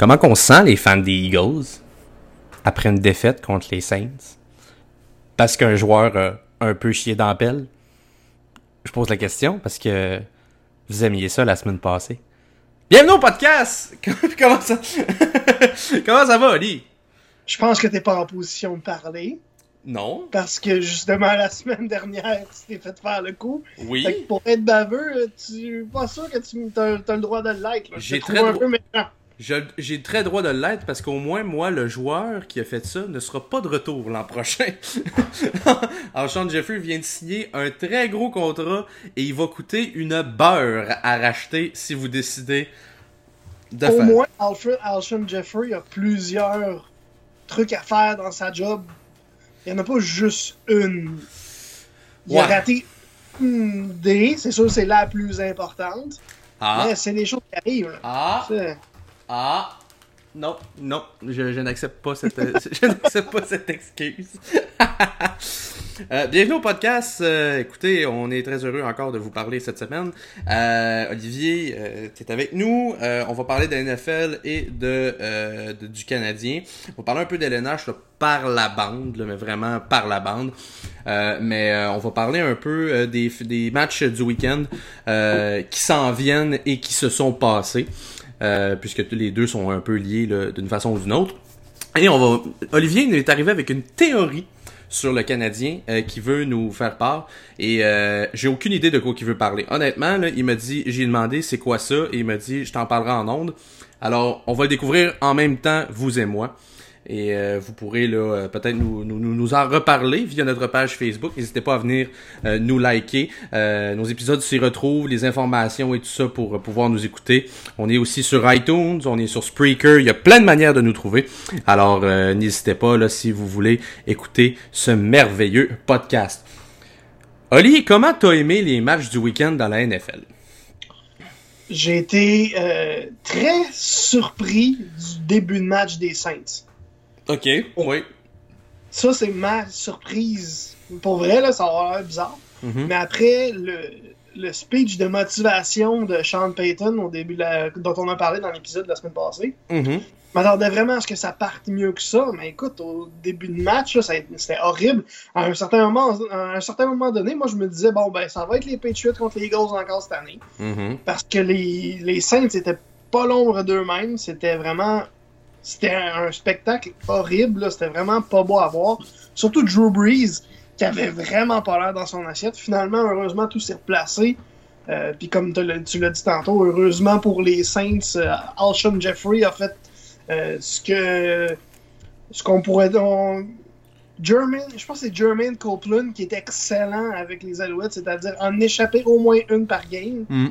Comment qu'on se sent, les fans des Eagles, après une défaite contre les Saints? Parce qu'un joueur a un peu chié dans la pelle? Je pose la question parce que vous aimiez ça la semaine passée. Bienvenue au podcast! Comment ça, Comment ça va, Oli? Je pense que t'es pas en position de parler. Non. Parce que justement, la semaine dernière, tu t'es fait faire le coup. Oui. Fait que pour être baveux, tu pas sûr que tu as, le droit de le like. J'ai très, un peu j'ai très droit de l'être parce qu'au moins, moi, le joueur qui a fait ça ne sera pas de retour l'an prochain. Alors, Sean Jeffrey vient de signer un très gros contrat et il va coûter une beurre à racheter si vous décidez de Au moins, Alfred Alshon Jeffrey a plusieurs trucs à faire dans sa job il n'y en a pas juste une. Il a raté une D, c'est sûr c'est la plus importante. Ah. Mais c'est des choses qui arrivent. Ah. Ah. Non, non, je, n'accepte pas cette, je n'accepte pas cette excuse. Euh, bienvenue au podcast. Euh, écoutez, on est très heureux encore de vous parler cette semaine. Euh, Olivier, tu es avec nous. on va parler de NFL et de, du Canadien. On va parler un peu d'LNH par la bande, mais vraiment par la bande. mais on va parler un peu des, des matchs du week-end qui s'en viennent et qui se sont passés. Puisque tous les deux sont un peu liés d'une façon ou d'une autre. Et on va. Olivier est arrivé avec une théorie sur le Canadien euh, qui veut nous faire part. Et euh, j'ai aucune idée de quoi il veut parler. Honnêtement, là, il m'a dit, j'ai demandé c'est quoi ça, et il m'a dit je t'en parlerai en ondes. Alors, on va le découvrir en même temps, vous et moi. Et euh, vous pourrez euh, peut-être nous, en reparler via notre page Facebook. N'hésitez pas à venir euh, nous liker. nos épisodes s'y retrouvent, les informations et tout ça pour pouvoir nous écouter. On est aussi sur iTunes, on est sur Spreaker. Il y a plein de manières de nous trouver. Alors n'hésitez pas si vous voulez écouter ce merveilleux podcast. Oli, comment t'as aimé les matchs du week-end dans la NFL? J'ai été très surpris du début de match des Saints. Ok, oui. Ça, c'est ma surprise. Pour vrai, là, ça va l'air bizarre. Mhm. Mais après, le, le, speech de motivation de Sean Payton au début dont on a parlé dans l'épisode de la semaine passée, mm m'attendais vraiment à ce que ça parte mieux que ça. Mais écoute, au début de match, c'était horrible. À un, certain moment, à un certain moment donné, moi, je me disais, bon, ben, ça va être les Patriots contre les Eagles encore cette année. Mhm. Parce que les, les Saints étaient pas l'ombre d'eux-mêmes. C'était vraiment c'était un, spectacle horrible, c'était vraiment pas beau à voir. Surtout Drew Brees, qui avait vraiment pas l'air dans son assiette. Finalement, heureusement, tout s'est replacé. Euh, Puis comme tu l'as dit tantôt, heureusement pour les Saints, euh, Alshon Jeffrey a fait euh, ce que ce qu'on pourrait on, German, je pense que c'est Jermaine Copeland qui est excellent avec les Alouettes, c'est-à-dire en échapper au moins une par game. Mm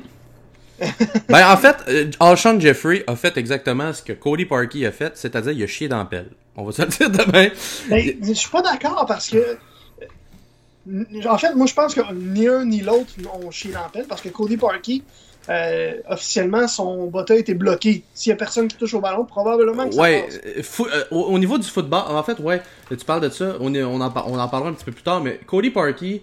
ben, en fait, euh, Alshon Jeffrey a fait exactement ce que Cody Parkey a fait, c'est-à-dire il a chié dans la pelle. On va se le dire demain. Ben, je suis pas d'accord parce que. Euh, en fait, moi je pense que ni un ni l'autre ont chié dans la pelle parce que Cody Parkey, euh, officiellement, son bottin a été bloqué. S'il y a personne qui touche au ballon, probablement que ça ouais, au, niveau du football, en fait, ouais, tu parles de ça, on, on, en, on en parlera un petit peu plus tard, mais Cody Parkey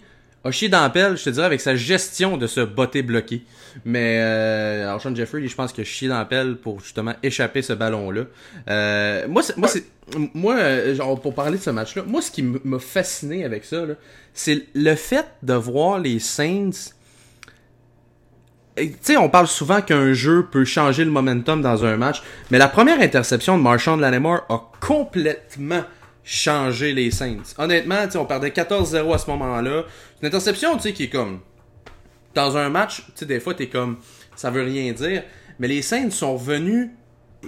la pelle, je te dirais, avec sa gestion de ce botté bloqué. Mais euh, Sean Jeffrey, je pense dans la pelle pour justement échapper ce ballon-là. Euh, moi, moi, c'est, moi, euh, genre pour parler de ce match-là, moi, ce qui m'a fasciné avec ça, c'est le fait de voir les Saints. Tu sais, on parle souvent qu'un jeu peut changer le momentum dans un match, mais la première interception de Marchand Lattimore a complètement changé les Saints. Honnêtement, on perdait 14-0 à ce moment-là. Une interception, tu sais, qui est comme dans un match, tu sais, des fois, t'es comme, ça veut rien dire. Mais les Saints sont venus,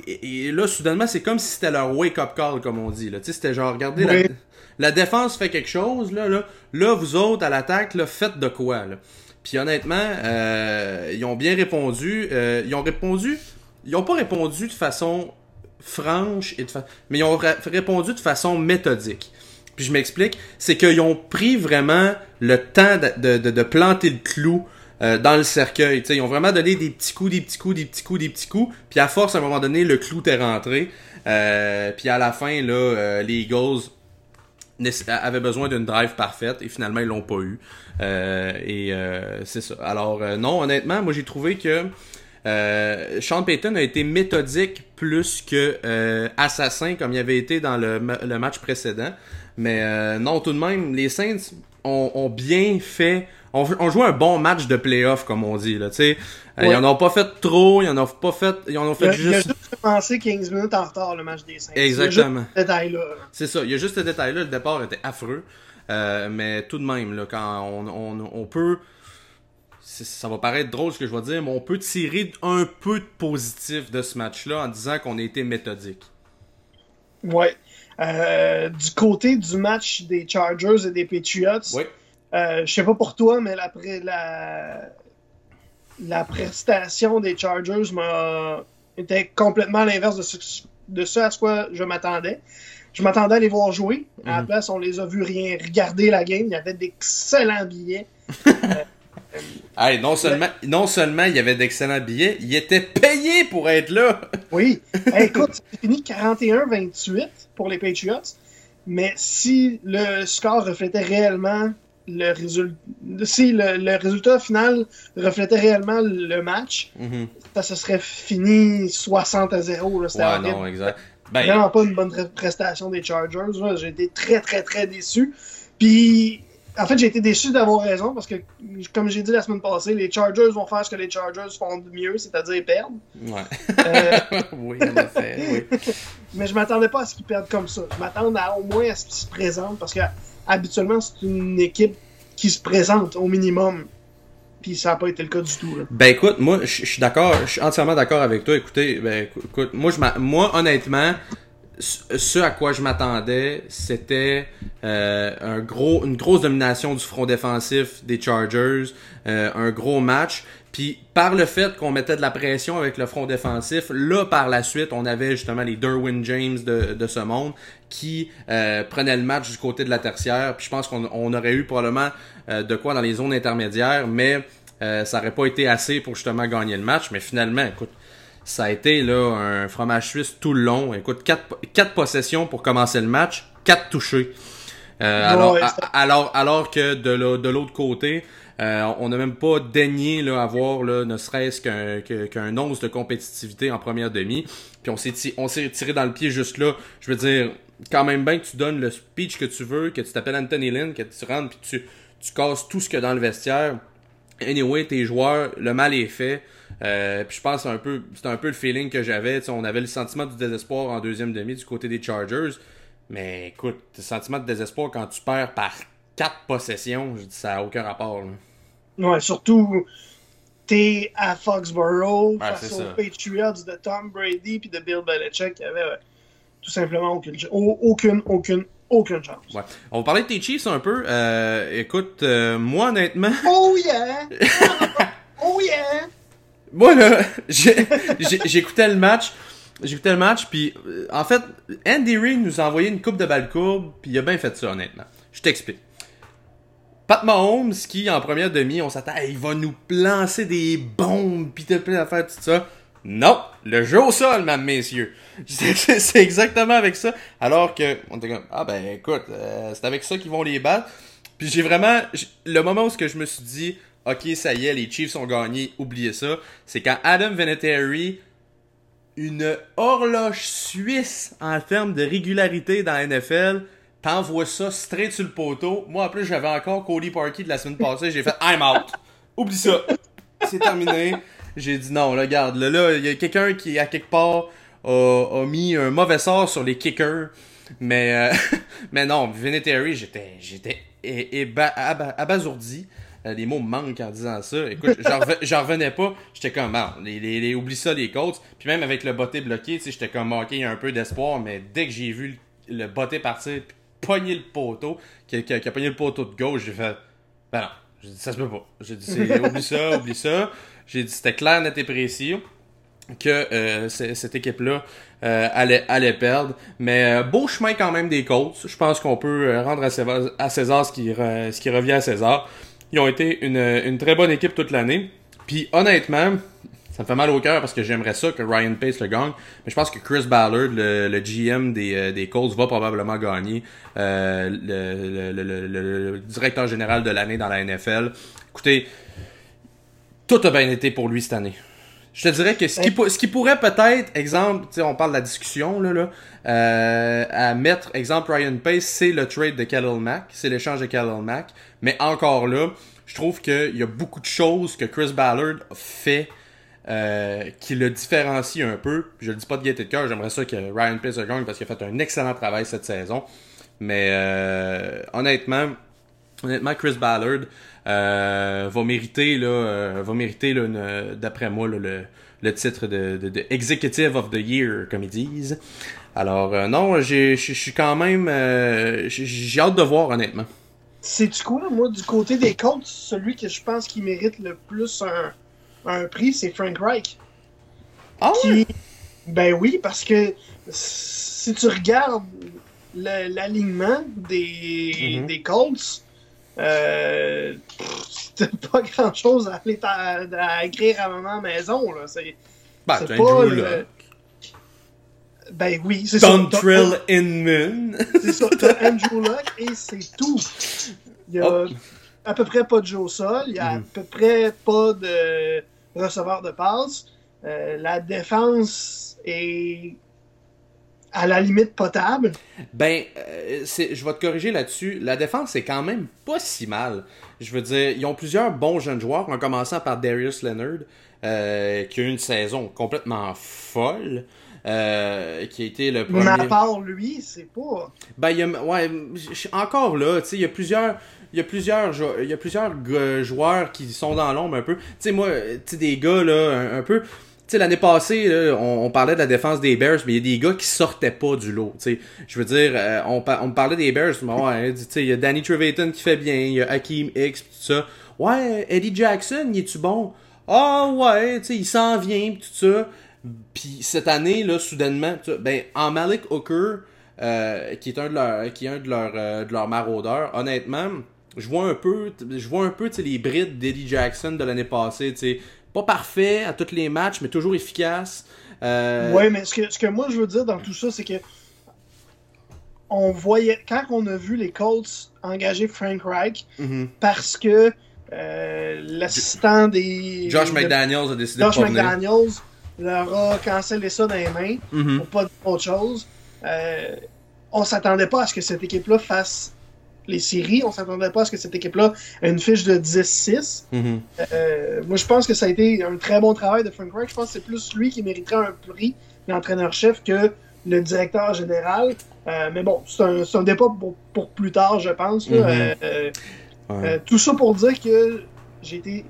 et, là, soudainement, c'est comme si c'était leur wake-up call, comme on dit. Tu sais, c'était genre, regardez, la, défense fait quelque chose, là, là, là vous autres, à l'attaque, là, faites de quoi, là. Puis honnêtement, euh, ils ont bien répondu. Euh, ils ont répondu, ils ont pas répondu de façon franche, et de mais ils ont répondu de façon méthodique. Puis je m'explique, c'est qu'ils ont pris vraiment le temps de, de, de planter le clou euh, dans le cercueil. ils ont vraiment donné des petits coups, des petits coups, des petits coups, des petits coups. Puis à force, à un moment donné, le clou t'est rentré. Euh, puis à la fin, là, euh, les Eagles avaient besoin d'une drive parfaite et finalement, ils l'ont pas eu. et c'est ça. Alors non, honnêtement, moi j'ai trouvé que Sean Payton a été méthodique plus que euh, assassin comme il avait été dans le, ma- le match précédent. Mais euh, non, tout de même, les Saints ont, ont bien fait. On, on joue un bon match de playoff, comme on dit. Là. Euh, Ouais. Ils en ont pas fait trop, ils en ont pas fait. Ils en ont Il a, fait il a juste. juste commencé 15 minutes en retard le match des Saints. Exactement. C'est juste ce détail-là. là. C'est ça, il y a juste ce détail-là, le départ était affreux. Euh, mais tout de même, là, quand on, on, on peut. Ça va paraître drôle ce que je vais dire, mais on peut tirer un peu de positif de ce match-là en disant qu'on a été méthodique. Ouais. Euh, du côté du match des Chargers et des Patriots, Oui. euh, je sais pas pour toi, mais la, la, la prestation des Chargers m'a était complètement l'inverse de ce, de ce à quoi je m'attendais. Je m'attendais à les voir jouer. À la Mhm. place, on les a vus rien regarder la game. Il y avait d'excellents billets. Hey, non seulement, non seulement il y avait d'excellents billets, il était payé pour être là. Oui. Hey, écoute, c'est fini 41-28 pour les Patriots. Mais si le score reflétait réellement le résultat, si le, le résultat final reflétait réellement le match, ça se serait fini 60 à 0. là. C'était Ouais, horrible. non, exact. Ben, Vraiment pas une bonne re- prestation des Chargers. J'ai été très, très, très déçu. Puis, en fait, j'ai été déçu d'avoir raison parce que, comme j'ai dit la semaine passée, les Chargers vont faire ce que les Chargers font de mieux, c'est-à-dire perdre. ouais. Euh, oui, en effet, oui. mais je m'attendais pas à ce qu'ils perdent comme ça. Je m'attendais à, au moins à ce qu'ils se présentent parce que habituellement, c'est une équipe qui se présente au minimum. Puis ça n'a pas été le cas du tout. Là. Ben écoute, moi je suis d'accord, je suis entièrement d'accord avec toi. Écoutez, ben écou- écoute, moi moi honnêtement, ce à quoi je m'attendais, c'était euh, un gros, une grosse domination du front défensif des Chargers, euh, un gros match. Puis par le fait qu'on mettait de la pression avec le front défensif, là par la suite, on avait justement les Derwin James de, ce monde qui euh, prenaient le match du côté de la tertiaire. Puis je pense qu'on on aurait eu probablement euh, de quoi dans les zones intermédiaires, mais ça aurait pas été assez pour justement gagner le match. Mais finalement, écoute, ça a été là un fromage suisse tout le long. Écoute, quatre, quatre possessions pour commencer le match, quatre touchés. Euh, alors, Ouais, a- ça- alors, alors que de de l'autre côté, euh, on n'a même pas daigné là, avoir là, ne serait-ce qu'un que- qu'un once de compétitivité en première demi. Puis on s'est ti- on s'est tiré dans le pied juste là. Je veux dire, quand même bien que tu donnes le speech que tu veux, que tu t'appelles Anthony Lynn, que tu rentres puis tu, tu casses tout ce qu'il y a dans le vestiaire. Anyway, tes joueurs, le mal est fait. Euh, puis je pense un peu, c'était un peu le feeling que j'avais. On avait le sentiment du désespoir en deuxième demi du côté des Chargers. Mais écoute, le sentiment de désespoir quand tu perds par quatre possessions, je dis ça n'a aucun rapport. là. Ouais, surtout, t'es à Foxborough Ouais, face aux ça. Patriots de Tom Brady puis de Bill Belichick qui avait tout simplement aucune, au- aucune, aucune, aucune chance. Ouais. On va parler de tes Chiefs un peu. Euh, écoute, euh, moi honnêtement, Oh yeah! oh yeah! Moi là, j'écoutais le match. J'écoutais le match, puis euh, en fait, Andy Reid nous a envoyé une coupe de balles courbes, puis il a bien fait ça, honnêtement. Je t'explique. Pat Mahomes, qui en première demi, on s'attend, il va nous lancer des bombes, t'as plein d'affaires, tout ça. Non, le jeu au sol, mesdames, messieurs. C'est exactement avec ça. Alors que, on était comme, ah ben écoute, euh, c'est avec ça qu'ils vont les battre. Puis j'ai vraiment, le moment où ce que je me suis dit, ok, ça y est, les Chiefs ont gagné, oubliez ça, c'est quand Adam Vinatieri, une horloge suisse en termes de régularité dans la NFL, t'envoies ça straight sur le poteau. Moi, en plus, j'avais encore Cody Parkey de la semaine passée, j'ai fait I'm out. Oublie ça. C'est terminé. J'ai dit non, regarde, là, là, il y a quelqu'un qui, à quelque part, a, mis un mauvais sort sur les kickers. Mais, euh, mais non, Vinatieri, j'étais, j'étais abasourdi. Euh, les mots me manquent en disant ça. Écoute, j'en reven- j'en revenais pas. J'étais comme, bon, les, les, les- oublie ça, les coachs. Puis même avec le botté bloqué, tu sais, j'étais comme, ok, il y a un peu d'espoir. Mais dès que j'ai vu le, le botté partir, puis pogner le poteau, qui, qui, qui a pogné le poteau de gauche, j'ai fait, ben non. J'ai dit, ça se peut pas. J'ai dit, oublie ça, oublie ça. J'ai dit, c'était clair, net et précis que euh, cette équipe-là euh, allait, allait perdre. Mais euh, beau chemin quand même des Colts. Je pense qu'on peut rendre à César, à César ce, qui, re- ce qui revient à César. Ils ont été une, une très bonne équipe toute l'année. Puis honnêtement, ça me fait mal au cœur parce que j'aimerais ça que Ryan Pace le gagne. Mais je pense que Chris Ballard, le, le GM des, euh, des Colts, va probablement gagner euh, le, le- le- directeur général de l'année dans la NFL. Écoutez, tout a bien été pour lui cette année. Je te dirais que ce qui, ce qui pourrait peut-être, exemple, on parle de la discussion, là, là euh, à mettre, exemple, Ryan Pace, c'est le trade de Khalil Mack, c'est l'échange de Khalil Mack, mais encore là, je trouve qu'il y a beaucoup de choses que Chris Ballard fait euh, qui le différencie un peu. Je le dis pas de gaieté de cœur, j'aimerais ça que Ryan Pace gagne parce qu'il a fait un excellent travail cette saison. Mais euh, honnêtement, honnêtement, Chris Ballard euh, va mériter là, euh, va mériter là, d'après moi le, le titre de, de, de, Executive of the Year, comme ils disent. Alors euh, non, je suis quand même, j'ai hâte de voir honnêtement. C'est-tu quoi, moi, du côté des Colts, celui que je pense qui mérite le plus un, un prix, c'est Frank Reich. Ah oui? Ben oui, parce que si tu regardes l'alignement des, mm-hmm. des Colts, euh, pas grand chose à, aller à, écrire à maman à maison. Là. C'est, ben, c'est pas le... Ben oui, c'est ça. Dontrell Inman. c'est ça, t'as Andrew Luck et c'est tout. Il y a oh. à peu près pas de jeu au sol, il y a à mm-hmm. peu près pas de receveur de passe. Euh, la défense est à la limite potable. Ben, euh, je vais te corriger là-dessus. La défense est quand même pas si mal. Je veux dire, ils ont plusieurs bons jeunes joueurs, en commençant par Darius Leonard, euh, qui a eu une saison complètement folle. Euh, qui a été le premier. Mais à part lui, c'est pas. Ben, il y a, ouais, encore là, tu sais, il y a plusieurs. Il y a plusieurs, il y a plusieurs joueurs qui sont dans l'ombre un peu. Tu sais, moi, tu sais, des gars, là, un peu sais, l'année passée, on, parlait de la défense des Bears, mais il y a des gars qui sortaient pas du lot. Je veux dire, euh, on, on parlait des Bears, mais ouais, il y a Danny Trevathan qui fait bien, il y a Hakeem X, tout ça. Ouais, Eddie Jackson, il est-tu bon? Ah ouais, tu sais, il s'en vient, tout ça. Puis cette année, là, soudainement, ben, en Malik Hooker, euh, qui est un de leurs, qui est un de leurs, euh, de leurs maraudeurs, honnêtement, je vois un peu, je vois un peu, les brides d'Eddie Jackson de l'année passée, pas parfait à tous les matchs, mais toujours efficace. Euh... Ouais, mais ce que, ce que moi je veux dire dans tout ça, c'est que on voyait quand on a vu les Colts engager Frank Reich mhm. parce que euh, l'assistant des Josh McDaniels a décidé Josh de pas McDaniels leur a cancellé ça dans les mains mhm. pour pas dire autre chose. Euh, on s'attendait pas à ce que cette équipe-là fasse les séries. On s'attendait pas à ce que cette équipe-là ait une fiche de 10-6. Mm-hmm. Euh, moi, je pense que ça a été un très bon travail de Frank Reich. Je pense que c'est plus lui qui mériterait un prix d'entraîneur-chef que le directeur général. Euh, mais bon, c'est un, un, débat pour, plus tard, je pense. Mm-hmm. Euh, tout ça pour dire que j'ai été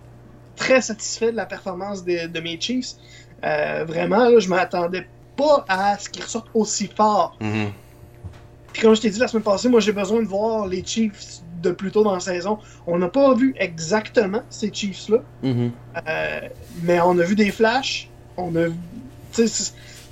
très satisfait de la performance de, mes Chiefs. vraiment, là, je m'attendais pas à ce qu'ils ressortent aussi fort. Mm-hmm. Puis comme je t'ai dit la semaine passée, moi j'ai besoin de voir les Chiefs de plus tôt dans la saison. On n'a pas vu exactement ces Chiefs-là, mm-hmm. euh, mais on a vu des flashs. On a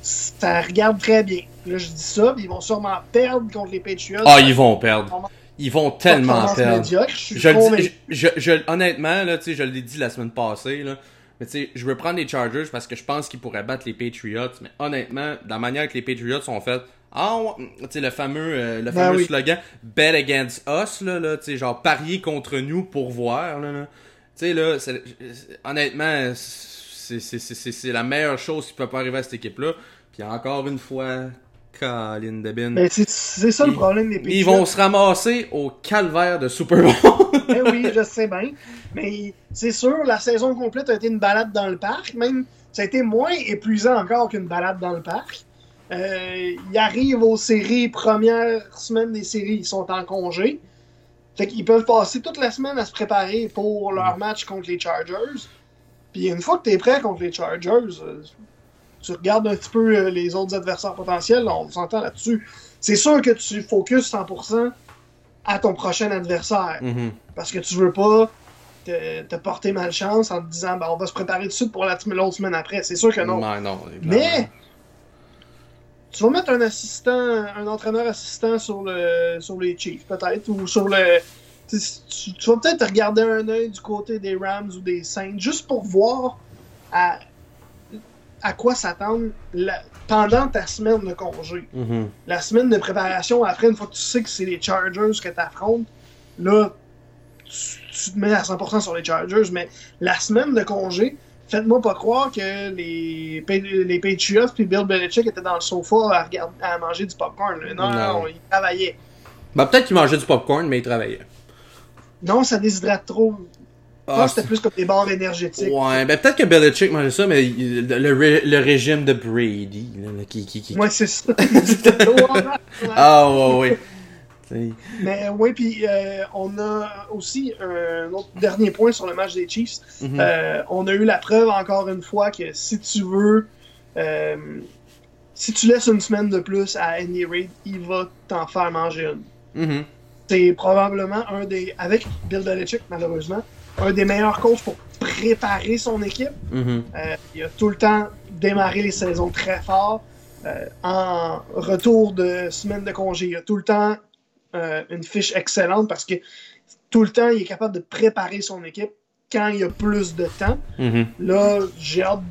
ça regarde très bien. Là, je dis ça, ils vont sûrement perdre contre les Patriots. Ah, ils vont perdre. Ils vont tellement perdre. Je, je, je, je, honnêtement, là, je l'ai dit la semaine passée, là, mais je veux prendre les Chargers parce que je pense qu'ils pourraient battre les Patriots. Mais honnêtement, de la manière que les Patriots sont faits, ah ouais, sais, le fameux, euh, le ben fameux slogan Bet against us, là, là tu sais, genre parier contre nous pour voir, là. là. Tu sais, là, honnêtement, c'est la meilleure chose qui peut pas arriver à cette équipe-là. Puis encore une fois, Colin Debin. Mais c'est ça le problème des Ils vont se ramasser au calvaire de Super Bowl. eh oui, je sais bien. Mais c'est sûr, la saison complète a été une balade dans le parc. Même, ça a été moins épuisant encore qu'une balade dans le parc. Euh, ils arrivent aux séries, première semaine des séries, ils sont en congé. Fait qu'ils peuvent passer toute la semaine à se préparer pour leur match contre les Chargers. Puis une fois que tu es prêt contre les Chargers, euh, tu regardes un petit peu euh, les autres adversaires potentiels, on s'entend là-dessus. C'est sûr que tu focuses 100% à ton prochain adversaire. Mm-hmm. Parce que tu veux pas te, te, porter malchance en te disant ben, on va se préparer tout de suite pour l'autre semaine après. C'est sûr que non. non Mais tu vas mettre un assistant, un entraîneur assistant sur le sur les Chiefs, peut-être, ou sur le. Tu, vas peut-être regarder un œil du côté des Rams ou des Saints, juste pour voir à, à quoi s'attendre pendant ta semaine de congé. Mm-hmm. La semaine de préparation, après, une fois que tu sais que c'est les Chargers que tu affrontes, là, tu, tu, te mets à 100% sur les Chargers, mais la semaine de congé, faites-moi pas croire que les, les Patriots puis Bill Belichick étaient dans le sofa à, regarder, à manger du popcorn. Non, non, non, ils travaillaient. Ben, peut-être qu'ils mangeaient du popcorn, mais ils travaillaient. Non, ça déshydrate trop. Ah, c'était plus comme des barres énergétiques. Ouais, ben peut-être que Belichick mangeait ça, mais le, le régime de Brady, là, qui, qui, qui... Ouais, c'est ça. ah, ouais, ouais. Mais oui, puis euh, on a aussi un autre dernier point sur le match des Chiefs. Mhm. euh, on a eu la preuve encore une fois que si tu veux, euh, si tu laisses une semaine de plus à Andy Reid, il va t'en faire manger une. Mhm. C'est probablement un des, avec Bill Belichick malheureusement, un des meilleurs coachs pour préparer son équipe. Mhm. Euh, il a tout le temps démarré les saisons très fort. Euh, en retour de semaine de congé, il a tout le temps euh, une fiche excellente parce que tout le temps, il est capable de préparer son équipe quand il y a plus de temps. Mhm. Là, j'ai hâte.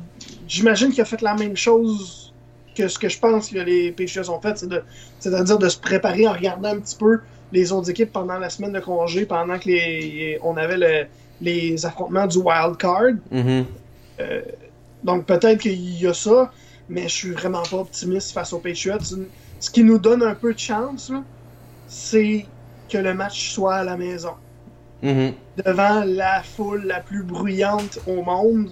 J'imagine qu'il a fait la même chose que ce que je pense que les Patriots ont fait, de- c'est-à-dire de se préparer en regardant un petit peu les autres équipes pendant la semaine de congé, pendant que les, on avait le- les affrontements du wild card. Mhm. Donc peut-être qu'il y a ça, mais je suis vraiment pas optimiste face aux Patriots. Ce qui nous donne un peu de chance, là, c'est que le match soit à la maison. Mhm. Devant la foule la plus bruyante au monde,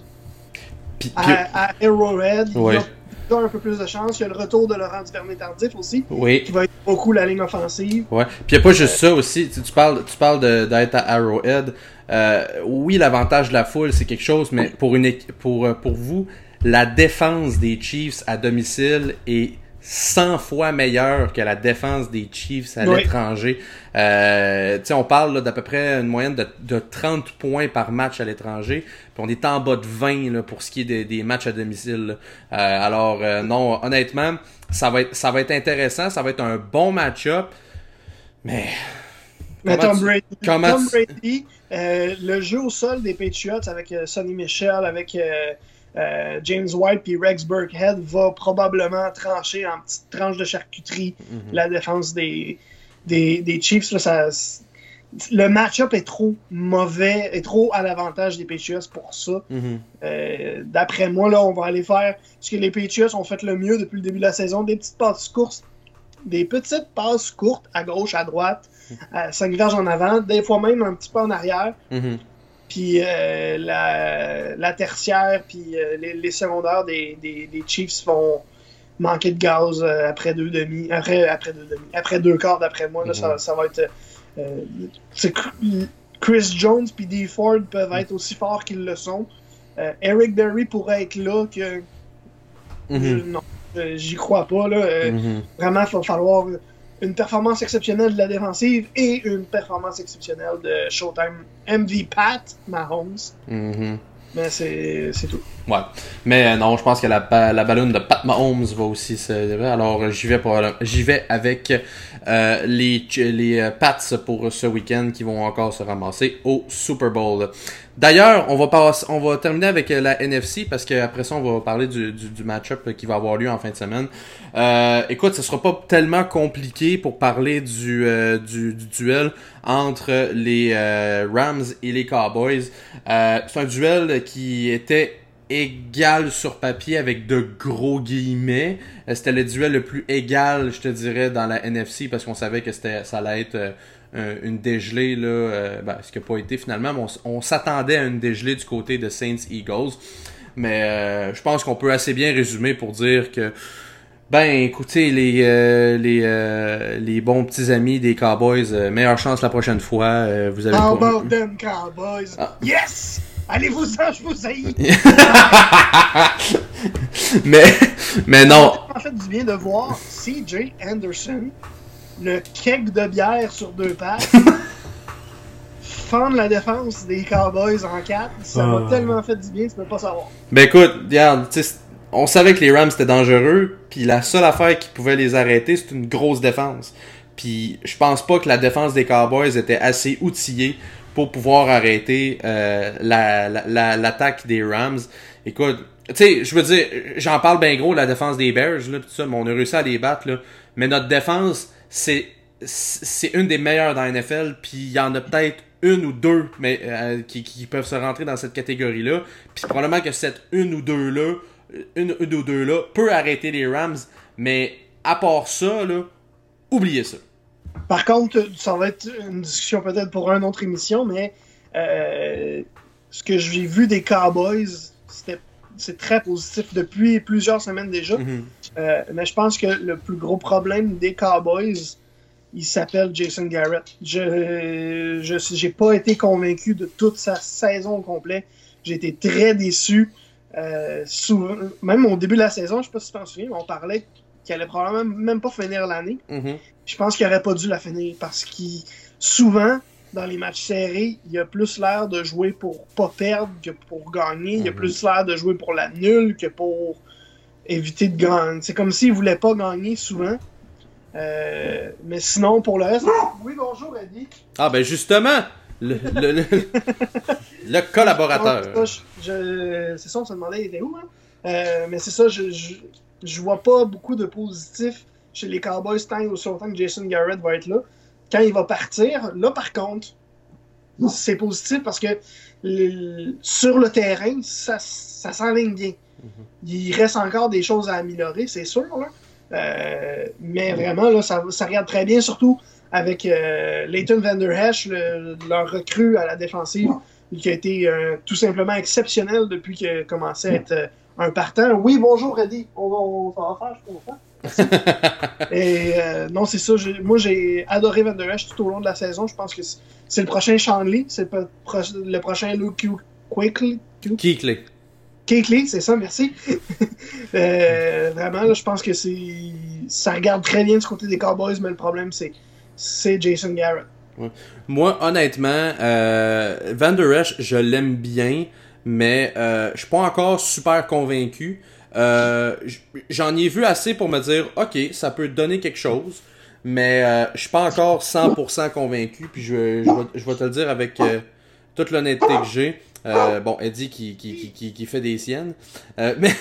Puis- puis- à, à Arrowhead, il Ouais. y a il y a un peu plus de chance. Il y a le retour de Laurent Duvernay-Tardif aussi, oui. qui va être beaucoup la ligne offensive. Ouais. Puis y a pas juste ça aussi. Tu, tu parles, tu parles d'être à Arrowhead. Euh, oui, l'avantage de la foule, c'est quelque chose, mais pour une pour euh, pour vous, la défense des Chiefs à domicile est 100 fois meilleure que la défense des Chiefs à Oui. l'étranger. Euh, on parle d'à peu près une moyenne de, de 30 points par match à l'étranger. Puis on est en bas de 20 là, pour ce qui est des, des matchs à domicile. Euh, alors euh, non, honnêtement, ça va être ça va être intéressant, ça va être un bon match-up. Mais Mais Tom tu- Brady, Tom Brady euh, le jeu au sol des Patriots avec euh, Sonny Michel, avec euh, James White puis Rex Burkhead va probablement trancher en petites tranches de charcuterie Mhm. la défense des, des, des Chiefs. Là, ça, le match-up est trop mauvais, est trop à l'avantage des Patriots pour ça. Mhm. Euh, D'après moi, là, on va aller faire ce que les Patriots ont fait le mieux depuis le début de la saison, des petites passes courtes, des petites passes courtes à gauche, à droite, à 5 verges en avant, des fois même un petit peu en arrière. Mhm. Puis euh, la, la tertiaire, puis euh, les, les secondaires des, des, des Chiefs vont manquer de gaz euh, après deux demi, après, après deux demi, après deux quarts d'après moi. Là, Mhm. ça, ça va être. euh, Chris Jones puis Dee Ford peuvent être aussi forts qu'ils le sont. Eric Berry pourrait être là que Mhm. non, j'y crois pas là. Mhm. Vraiment, il va falloir une performance exceptionnelle de la défensive et une performance exceptionnelle de Showtime MV Pat Mahomes. Mhm. Mais c'est tout. Ouais. Mais euh, non, je pense que la, la ballonne de Pat Mahomes va aussi se Alors j'y vais pour vais avec euh, les les euh, Pats pour ce week-end qui vont encore se ramasser au Super Bowl. D'ailleurs, on va terminer avec euh, la NFC parce que après ça on va parler du, match-up qui va avoir lieu en fin de semaine. Euh, écoute, ce sera pas tellement compliqué pour parler du, euh, du, du duel entre les euh, Rams et les Cowboys. C'est un duel qui était égal sur papier avec de gros guillemets. C'était le duel le plus égal, je te dirais, dans la NFC parce qu'on savait que ça allait être euh, un- une dégelée là, euh, ben, ce qui n'a pas été finalement, mais on, s'attendait à une dégelée du côté de Saints Eagles. Mais euh, je pense qu'on peut assez bien résumer pour dire que ben écoutez les euh, les euh, les bons petits amis des Cowboys, euh, meilleure chance la prochaine fois. vous avez pas- them Cowboys? Ah. Yes! Allez-vous-en, je vous haïs! mais mais non. En fait, du bien de voir CJ Anderson, le keg de bière sur deux pattes, fendre la défense des Cowboys en quatre. Ça m'a Ah. tellement fait du bien, tu peux pas savoir. Ben écoute, regarde, tu sais, on savait que les Rams étaient dangereux, puis la seule affaire qui pouvait les arrêter, c'est une grosse défense. Puis je pense pas que la défense des Cowboys était assez outillée pour pouvoir arrêter euh, la- la- la- l'attaque des Rams. Écoute, tu sais, je veux dire, j'en parle bien gros, la défense des Bears, là, pis tout ça, mais on a réussi à les battre, là. Mais notre défense, c'est c'est une des meilleures dans la NFL, puis il y en a peut-être une ou deux mais, euh, qui, qui peuvent se rentrer dans cette catégorie-là. Puis probablement que cette une ou deux-là, une, une ou deux-là peut arrêter les Rams. Mais à part ça, là, oubliez ça. Par contre, ça va être une discussion peut-être pour une autre émission, mais euh, ce que j'ai vu des Cowboys, c'était c'est très positif depuis plusieurs semaines déjà. Mhm. Euh, mais je pense que le plus gros problème des Cowboys, il s'appelle Jason Garrett. Je je j'ai pas été convaincu de toute sa saison au complet. J'ai été très déçu. Euh, souvent, même au début de la saison, je sais pas si tu t'en souviens, mais on parlait qu'il allait probablement même pas finir l'année. Mhm. Je pense qu'il aurait pas dû la finir parce qu'il souvent dans les matchs serrés, il a plus l'air de jouer pour pas perdre que pour gagner. Il a Mhm. plus l'air de jouer pour la nulle que pour éviter de gagner. C'est comme s'il voulait pas gagner souvent. Euh, mais sinon, pour le reste. Oui, bonjour, Eddie. Ah ben justement, le, le, le, le collaborateur. C'est ça, on se demandait, il était où, hein? Euh, mais c'est ça, je, je, je vois pas beaucoup de positifs chez les Cowboys tant aussi longtemps que Jason Garrett va être là. Quand il va partir, là, par contre, c'est positif parce que le- sur le terrain, ça, ça s'enligne bien. Il reste encore des choses à améliorer, c'est sûr, là. Euh, mais vraiment, là, ça, ça regarde très bien, surtout avec euh, Leighton Van Der Esch, le- leur recrue à la défensive, qui a été euh, tout simplement exceptionnel depuis qu'il a commencé à être un partant. Oui, bonjour, Reddy. On va, on va faire, je comprends. Et euh, non, c'est ça. Moi, j'ai adoré Van Der Esch tout au long de la saison. Je pense que c'est le prochain Shanley. C'est le, pro- le prochain Luke Q- Quickly. Keekly, c'est ça, merci. Euh, vraiment, je pense que c'est ça regarde très bien du côté des Cowboys, mais le problème, c'est Jason Garrett. Moi, honnêtement, euh, Van Der Esch, je l'aime bien, mais euh, je suis pas encore super convaincu. Euh, J'en ai vu assez pour me dire, ok, ça peut donner quelque chose, mais je suis pas encore 100% convaincu. Puis je, vais, te le dire avec toute l'honnêteté que j'ai. Euh, bon, Eddie qui, qui, qui, qui, qui fait des siennes. Euh, mais,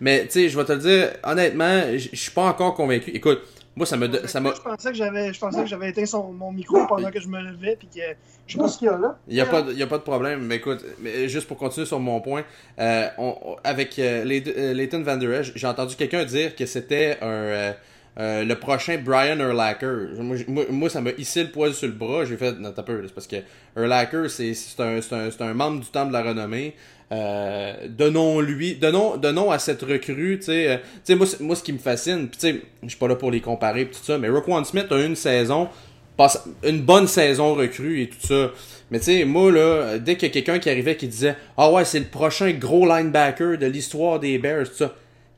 mais tu sais, je vais te le dire, honnêtement, je suis pas encore convaincu. Écoute, moi, ça me, ça m'a, je pensais que j'avais je pensais que j'avais éteint son, mon micro pendant que je me levais puis que je sais pas ce qu'il y a là. Il n'y a, pas de- y a pas de problème, mais écoute, mais juste pour continuer sur mon point, euh, on- on- avec euh, euh, Leighton Van Der Esch, j'ai entendu quelqu'un dire que c'était un euh, euh, le prochain Brian Urlacher. Moi, ça m'a hissé le poil sur le bras. J'ai fait, non, t'as peur, c'est parce que Urlacher, c'est un, un, un membre du Temple de la Renommée. Euh, donnons-lui, donnons, donnons à cette recrue, tu sais, euh, moi, moi, ce qui me fascine, tu sais, je suis pas là pour les comparer pis tout ça, mais Roquan Smith a une saison, passe- une bonne saison recrue et tout ça. Mais tu sais, moi, là, dès qu'il y a quelqu'un qui arrivait qui disait Ah ouais, c'est le prochain gros linebacker de l'histoire des Bears, tout ça.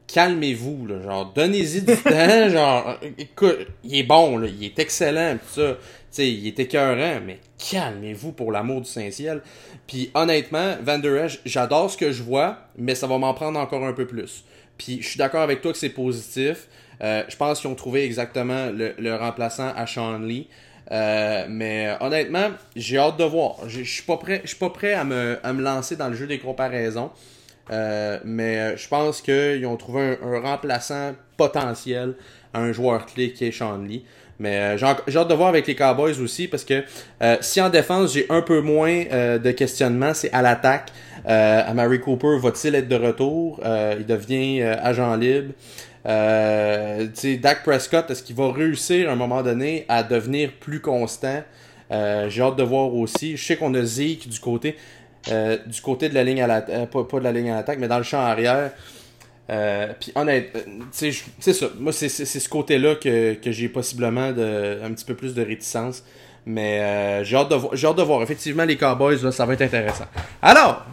Calmez-vous, là. Genre, donnez-y du temps. Genre, écoute, il est bon, là. Il est excellent, tout ça. Tu sais, il est écœurant, mais calmez-vous pour l'amour du Saint-Ciel. Puis honnêtement, Van Der Esch, j'adore ce que je vois, mais ça va m'en prendre encore un peu plus. Puis je suis d'accord avec toi que c'est positif. Euh, je pense qu'ils ont trouvé exactement le, le remplaçant à Sean Lee. Euh, mais honnêtement, j'ai hâte de voir. Je je suis pas prêt, je suis pas prêt à me, à me lancer dans le jeu des comparaisons. Euh, mais euh, je pense qu'ils ont trouvé un, un remplaçant potentiel à un joueur clé qui est Sean Lee. Mais euh, j'ai hâte de voir avec les Cowboys aussi parce que euh, si en défense j'ai un peu moins euh, de questionnement, c'est à l'attaque. Euh, Amari Cooper va-t-il être de retour? Il devient agent libre. Dak Prescott, est-ce qu'il va réussir à un moment donné à devenir plus constant? J'ai hâte de voir aussi. Je sais qu'on a Zeke du côté euh, du côté de la ligne à l'attaque, pas, pas de la ligne à l'attaque, mais dans le champ arrière. Euh, puis honnêtement, je- c'est ça. Moi, c'est ce côté-là que, que j'ai possiblement de, un petit peu plus de réticence. Mais euh, j'ai hâte, de vo- j'ai hâte de voir. Effectivement, les Cowboys, là, ça va être intéressant. Alors,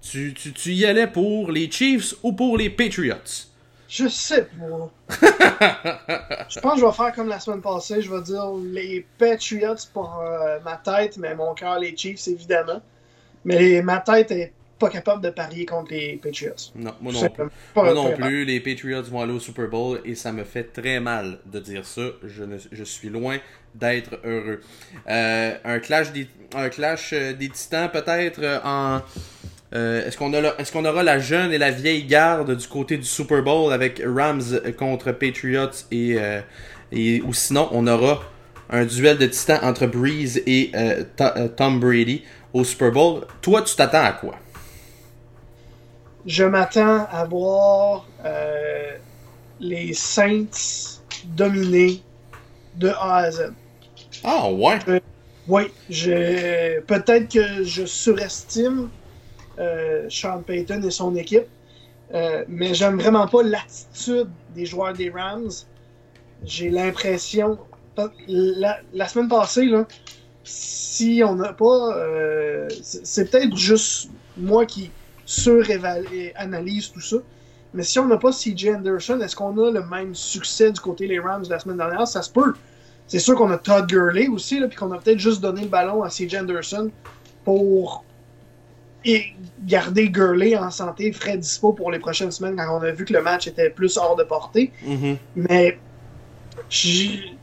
tu, tu, tu y allais pour les Chiefs ou pour les Patriots? Je sais pas. je pense que je vais faire comme la semaine passée. Je vais dire les Patriots pour euh, ma tête, mais mon cœur, les Chiefs, évidemment. Mais ma tête est pas capable de parier contre les Patriots. Non, moi non plus. Moi non plus, les Patriots vont aller au Super Bowl et ça me fait très mal de dire ça. Je, ne, je suis loin d'être heureux. Euh, un clash des, un clash euh, des titans peut-être euh, en... euh, est-ce qu'on a est-ce qu'on aura la jeune et la vieille garde du côté du Super Bowl avec Rams contre Patriots et, euh, et ou sinon on aura un duel de titans entre Breeze et euh, euh, Tom Brady au Super Bowl. Toi, tu t'attends à quoi? Je m'attends à voir euh, les Saints dominer de A à Z. Ah ouais? Oui, je peut-être que je surestime Sean Payton et son équipe, mais j'aime vraiment pas l'attitude des joueurs des Rams. J'ai l'impression la, la semaine passée là, si on n'a pas, euh, c'est peut-être juste moi qui suranalyse tout ça. Mais si on n'a pas CJ Anderson, est-ce qu'on a le même succès du côté des Rams la semaine dernière? Ça se peut. C'est sûr qu'on a Todd Gurley aussi, puis qu'on a peut-être juste donné le ballon à CJ Anderson pour et garder Gurley en santé, frais dispo pour les prochaines semaines quand on a vu que le match était plus hors de portée. Mais j'ai- j'ai- j'ai-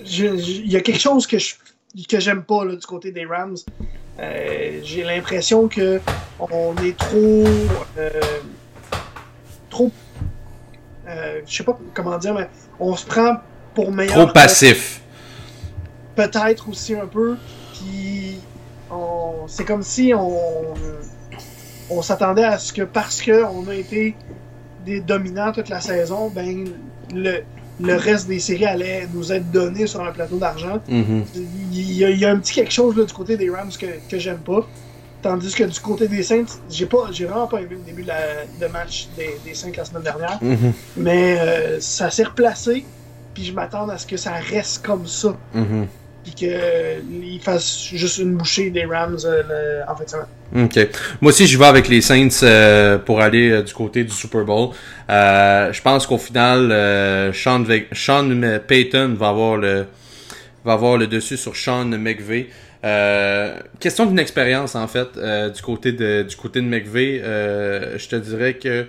il y a quelque chose que je que j'aime pas là, du côté des Rams. Euh, j'ai l'impression que on est trop euh, trop euh, je sais pas comment dire mais on se prend pour meilleur Trop passif. peut-être aussi un peu. Puis c'est comme si on, on s'attendait à ce que parce que on a été des dominants toute la saison, ben le, le reste des séries allait nous être donné sur un plateau d'argent. Mhm. Il y, a, il y a un petit quelque chose là, du côté des Rams que, que j'aime pas. Tandis que du côté des Saints, j'ai pas j'ai vraiment pas aimé le début de, la, de match des, des Saints la semaine dernière. Mhm. Mais euh, ça s'est replacé. Puis je m'attends à ce que ça reste comme ça Mhm. Puis qu'il fasse juste une bouchée des Rams euh, en. Ok. Moi aussi, je vais avec les Saints euh, pour aller euh, du côté du Super Bowl. Euh, je pense qu'au final, euh, Sean, Sean Payton va avoir le va avoir le dessus sur Sean McVay. Euh, question d'une expérience en fait euh, du côté de du côté de McVay. euh, je te dirais que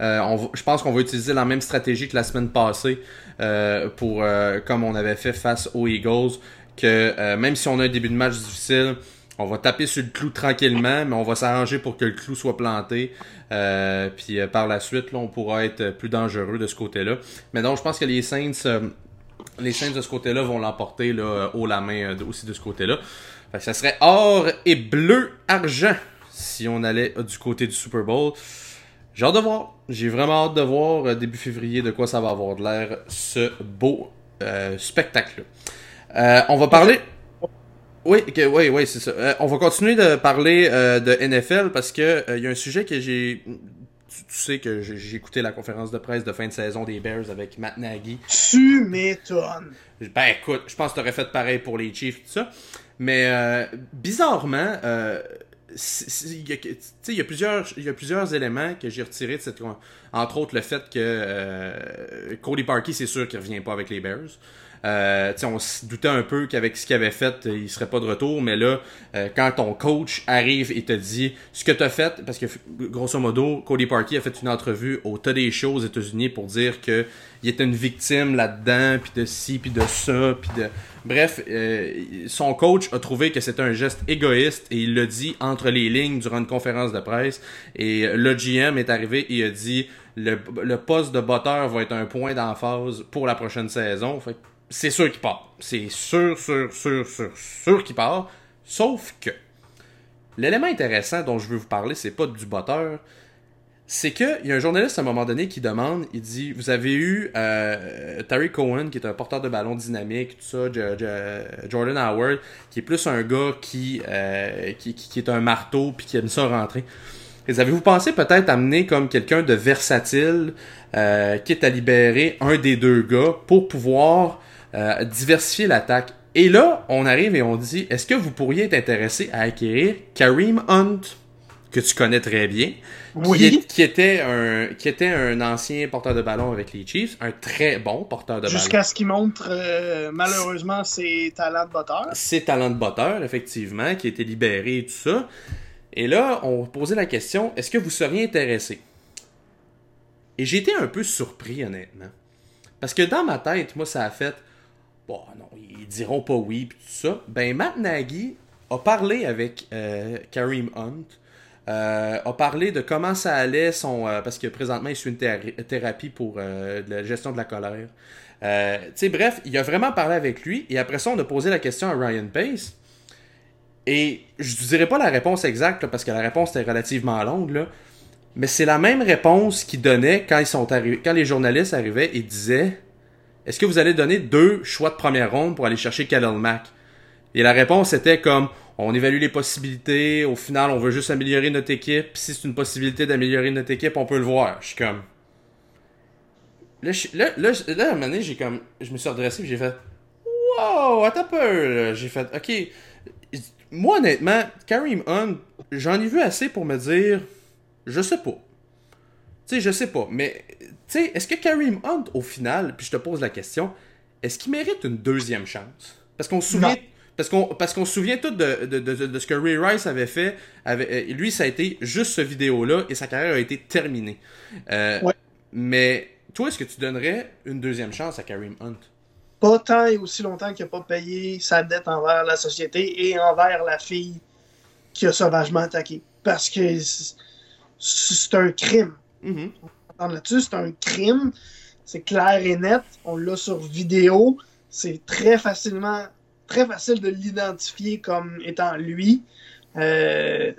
euh, je pense qu'on va utiliser la même stratégie que la semaine passée euh, pour euh, comme on avait fait face aux Eagles. Que euh, même si on a un début de match difficile, on va taper sur le clou tranquillement, mais on va s'arranger pour que le clou soit planté. Euh, puis euh, par la suite, là, on pourra être plus dangereux de ce côté-là. Mais donc, je pense que les Saints, les Saints de ce côté-là vont l'emporter là, haut la main aussi de ce côté-là. Ça serait or et bleu argent si on allait du côté du Super Bowl. J'ai hâte de voir. J'ai vraiment hâte de voir début février de quoi ça va avoir de l'air ce beau spectacle-là. Euh, on va parler. Oui, oui, oui, c'est ça. Euh, on va continuer de parler euh, de NFL parce que il y a un sujet que j'ai. Tu, tu sais que j'ai écouté la conférence de presse de fin de saison des Bears avec Matt Nagy. Tu m'étonnes. Ben écoute, je pense que t'aurais fait pareil pour les Chiefs tout ça. Mais euh, bizarrement, euh, il y, a, tu sais, il y a plusieurs, il y a plusieurs éléments que j'ai retirés de cette entre autres le fait que euh, Cody Parkey, c'est sûr qu'il revient pas avec les Bears. Euh, on se doutait un peu qu'avec ce qu'il avait fait, il serait pas de retour, mais là, euh, quand ton coach arrive et te dit ce que tu as fait, parce que grosso modo, Cody Parkey a fait une entrevue au Today Show aux États-Unis pour dire que il était une victime là-dedans, puis de ci, puis de ça, puis de... Bref, euh, son coach a trouvé que c'était un geste égoïste et il l'a dit entre les lignes durant une conférence de presse. Et le GM est arrivé et a dit le, le poste de botteur va être un point d'emphase pour la prochaine saison. Fait c'est sûr qu'il part. C'est sûr, sûr, sûr, sûr, sûr qu'il part. Sauf que l'élément intéressant dont je veux vous parler, c'est pas du botteur, c'est que il y a un journaliste à un moment donné qui demande, il dit, vous avez eu euh, Terry Cohen qui est un porteur de ballon dynamique, tout ça, Jo- Jo- Jordan Howard qui est plus un gars qui, euh, qui, qui, qui est un marteau puis qui aime ça rentrer. Et avez-vous pensé peut-être amener comme quelqu'un de versatile, euh, quitte à libérer un des deux gars pour pouvoir euh, diversifier l'attaque? Et là, on arrive et on dit, est-ce que vous pourriez être intéressé à acquérir Kareem Hunt, que tu connais très bien, qui, Oui. est- qui était un, qui était un ancien porteur de ballon avec les Chiefs, un très bon porteur de ballon. Jusqu'à ce qu'il montre euh, malheureusement ses talents de botteur. ses talents de botteur, effectivement, qui été libéré et tout ça. Et là, on posait la question, est-ce que vous seriez intéressé? Et j'ai été un peu surpris, honnêtement. Parce que dans ma tête, moi, ça a fait, bon, non, ils diront pas oui, puis tout ça. Ben, Matt Nagy a parlé avec euh, Kareem Hunt euh, a parlé de comment ça allait son euh, parce que présentement il suit une thé- thérapie pour euh, la gestion de la colère. Bref, il a vraiment parlé avec lui et après ça on a posé la question à Ryan Pace et je ne dirais pas la réponse exacte parce que la réponse était relativement longue là, mais c'est la même réponse qu'il donnait quand ils sont quand les journalistes arrivaient et disaient Est-ce que vous allez donner deux choix de première ronde pour aller chercher Khalil Mack Et la réponse était comme on évalue les possibilités, au final on veut juste améliorer notre équipe, si c'est une possibilité d'améliorer notre équipe, on peut le voir. Je suis comme Là, je- là, là, là, à un moment donné, j'ai comme je me suis redressé et j'ai fait Wow, attends peu. J'ai fait OK. Moi honnêtement, Kareem Hunt, j'en ai vu assez pour me dire je sais pas. Tu sais, je sais pas. Mais, sais, est-ce que Kareem Hunt, au final, puis je te pose la question, est-ce qu'il mérite une deuxième chance? Parce qu'on se souvient. Parce qu'on parce qu'on se souvient tout de, de, de, de ce que Ray Rice avait fait. Euh, lui, ça a été juste ce vidéo-là et sa carrière a été terminée. Euh, Ouais. Mais toi, est-ce que tu donnerais une deuxième chance à Kareem Hunt? Pas tant et aussi longtemps qu'il n'a pas payé sa dette envers la société et envers la fille qui a sauvagement attaqué. Parce que c'est un crime. Mhm. Là-dessus, c'est un crime. C'est clair et net. On l'a sur vidéo. C'est très facilement, très facile de l'identifier comme étant lui. Euh,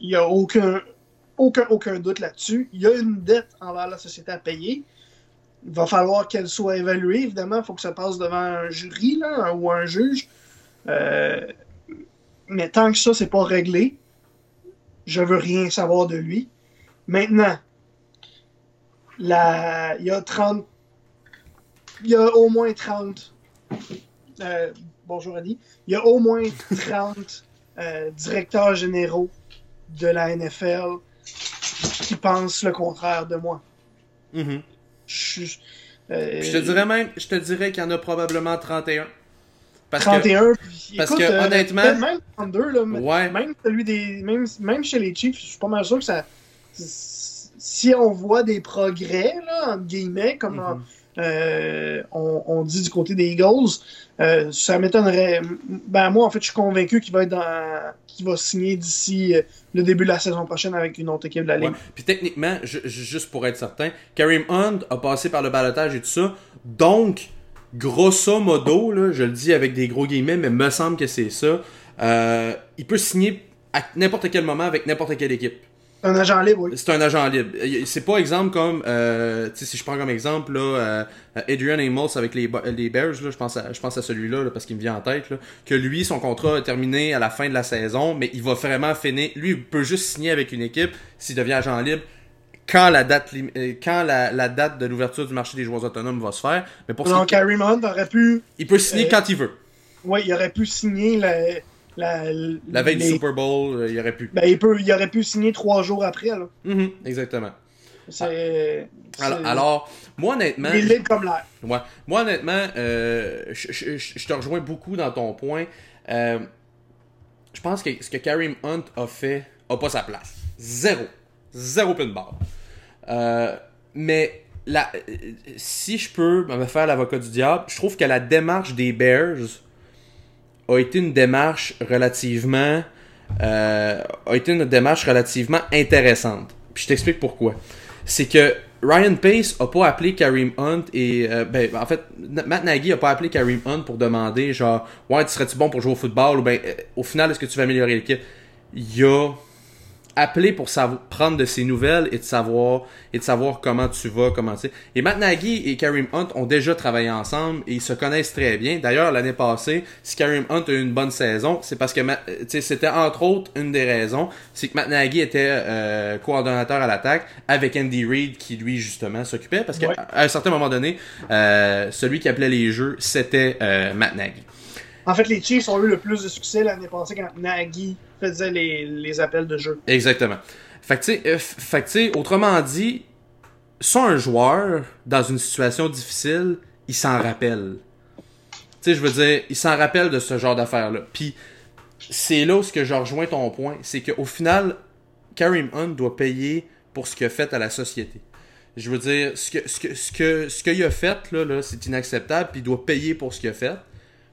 Il n'y a aucun doute là-dessus. Il y a une dette envers la société à payer. Il va falloir qu'elle soit évaluée. Évidemment, il faut que ça passe devant un jury là, ou un juge. Euh, mais tant que ça, c'est pas réglé, je veux rien savoir de lui. Maintenant, la... il y a 30. Il y a au moins 30. euh, bonjour Adi. Il y a au moins 30 euh, directeurs généraux de la NFL qui pensent le contraire de moi. Mhm. Je, suis- euh, Je te dirais même, je te dirais qu'il y en a probablement 31. Parce que 31. puis parce écoute, que, euh, honnêtement- Même 32, là, mais- Ouais. même, celui des, même, même chez les Chiefs, je suis pas mal sûr que ça. Si on voit des progrès, là, entre guillemets, comme Mhm. euh, on, on dit du côté des Eagles, euh, ça m'étonnerait. Ben, moi, en fait, je suis convaincu qu'il va être dans. qu'il va signer d'ici euh, le début de la saison prochaine avec une autre équipe de la Ouais. Ligue. Puis techniquement, ju- ju- juste pour être certain, Kareem Hunt a passé par le balotage et tout ça. Donc, grosso modo, là, je le dis avec des gros guillemets, mais me semble que c'est ça. euh, il peut signer à n'importe quel moment avec n'importe quelle équipe. Un agent libre, oui. C'est un agent libre. C'est pas exemple comme, euh, si je prends comme exemple là, euh, Adrian Amos avec les, Bears, là, je pense à, je pense à celui-là là, parce qu'il me vient en tête, là, que lui, son contrat est terminé à la fin de la saison, mais il va vraiment finir. Lui, il peut juste signer avec une équipe s'il devient agent libre quand la date, euh, quand la, la date de l'ouverture du marché des joueurs autonomes va se faire. Mais pour Donc, Hunt aurait pu. il peut signer euh, quand il veut. Ouais, il aurait pu signer la. La, La veille les- du Super Bowl, euh, il aurait pu. Ben, il, peut, il aurait pu signer trois jours après, là. Mhm, exactement. C'est. Alors, moi honnêtement, Il est comme l'air. Ouais. Moi, honnêtement, euh, je, je- je- je te rejoins beaucoup dans ton point. Euh, je pense que ce que Kareem Hunt a fait a pas sa place. Zéro. Zéro pin barre. Euh, mais la, si je peux me faire l'avocat du diable, je trouve que la démarche des Bears a été une démarche relativement euh, a été une démarche relativement intéressante. Puis je t'explique pourquoi. C'est que Ryan Pace a pas appelé Kareem Hunt et euh, ben en fait Matt Nagy a pas appelé Kareem Hunt pour demander genre ouais tu serais-tu bon pour jouer au football ou ben euh, au final est-ce que tu vas améliorer l'équipe? Il a appelé pour savoir, prendre de ses nouvelles et de savoir et de savoir comment tu vas, comment tu sais. Et Matt Nagy et Kareem Hunt ont déjà travaillé ensemble et ils se connaissent très bien. D'ailleurs, l'année passée, si Kareem Hunt a eu une bonne saison, c'est parce que euh, c'était entre autres une des raisons, c'est que Matt Nagy était euh, coordonnateur à l'attaque avec Andy Reid qui lui justement s'occupait parce qu'à Ouais. un certain moment donné, euh, celui qui appelait les jeux, c'était euh, Matt Nagy. En fait, les Chiefs ont eu le plus de succès l'année passée quand Nagy faisait les, les appels de jeu. Exactement. Fait que, euh, fait que, autrement dit, soit un joueur, dans une situation difficile, il s'en rappelle. Tu sais, je veux dire, il s'en rappelle de ce genre d'affaires-là. Puis, c'est là où ce que je rejoins ton point, c'est qu'au final, Kareem Hunt doit payer pour ce qu'il a fait à la société. Je veux dire, ce que ce que ce que ce qu'il a fait là, là c'est inacceptable, puis il doit payer pour ce qu'il a fait.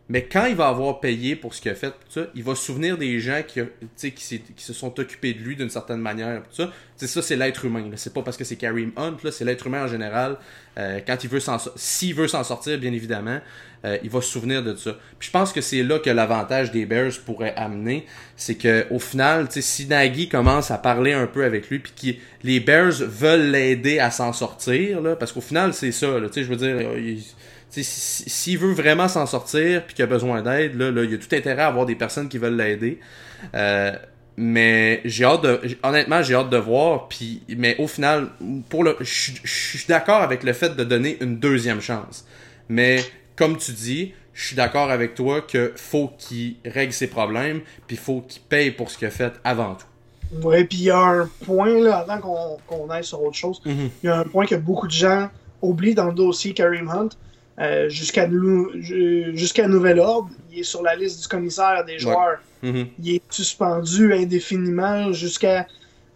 Mais quand il va avoir payé pour ce qu'il a fait, tout ça, il va se souvenir des gens qui, qui, qui se sont occupés de lui d'une certaine manière. Tout ça, ça c'est l'être humain. C'est pas parce que c'est Kareem Hunt, c'est l'être humain en général. Euh, quand il veut s'en, s'il veut s'en sortir, bien évidemment, euh, il va se souvenir de ça. Puis je pense que c'est là que l'avantage des Bears pourrait amener, c'est que au final, si Nagy commence à parler un peu avec lui, puis que les Bears veulent l'aider à s'en sortir, là, parce qu'au final c'est ça. Je veux dire, euh, s'il veut vraiment s'en sortir puis qu'il a besoin d'aide, là, là, il y a tout intérêt à avoir des personnes qui veulent l'aider. Euh, mais j'ai hâte de, honnêtement, j'ai hâte de voir. Puis, mais au final, pour le, je suis- d'accord avec le fait de donner une deuxième chance. Mais comme tu dis, je suis d'accord avec toi que faut qu'il règle ses problèmes, puis faut qu'il paye pour ce qu'il a fait avant tout. Ouais, puis il y a un point, là, avant qu'on qu'on aille sur autre chose, il y a un point que beaucoup de gens oublient dans le dossier Kareem Hunt. Euh, Jusqu'à nou- ju- jusqu'à nouvel ordre, il est sur la liste du commissaire des joueurs. Mhm. Il est suspendu indéfiniment jusqu'à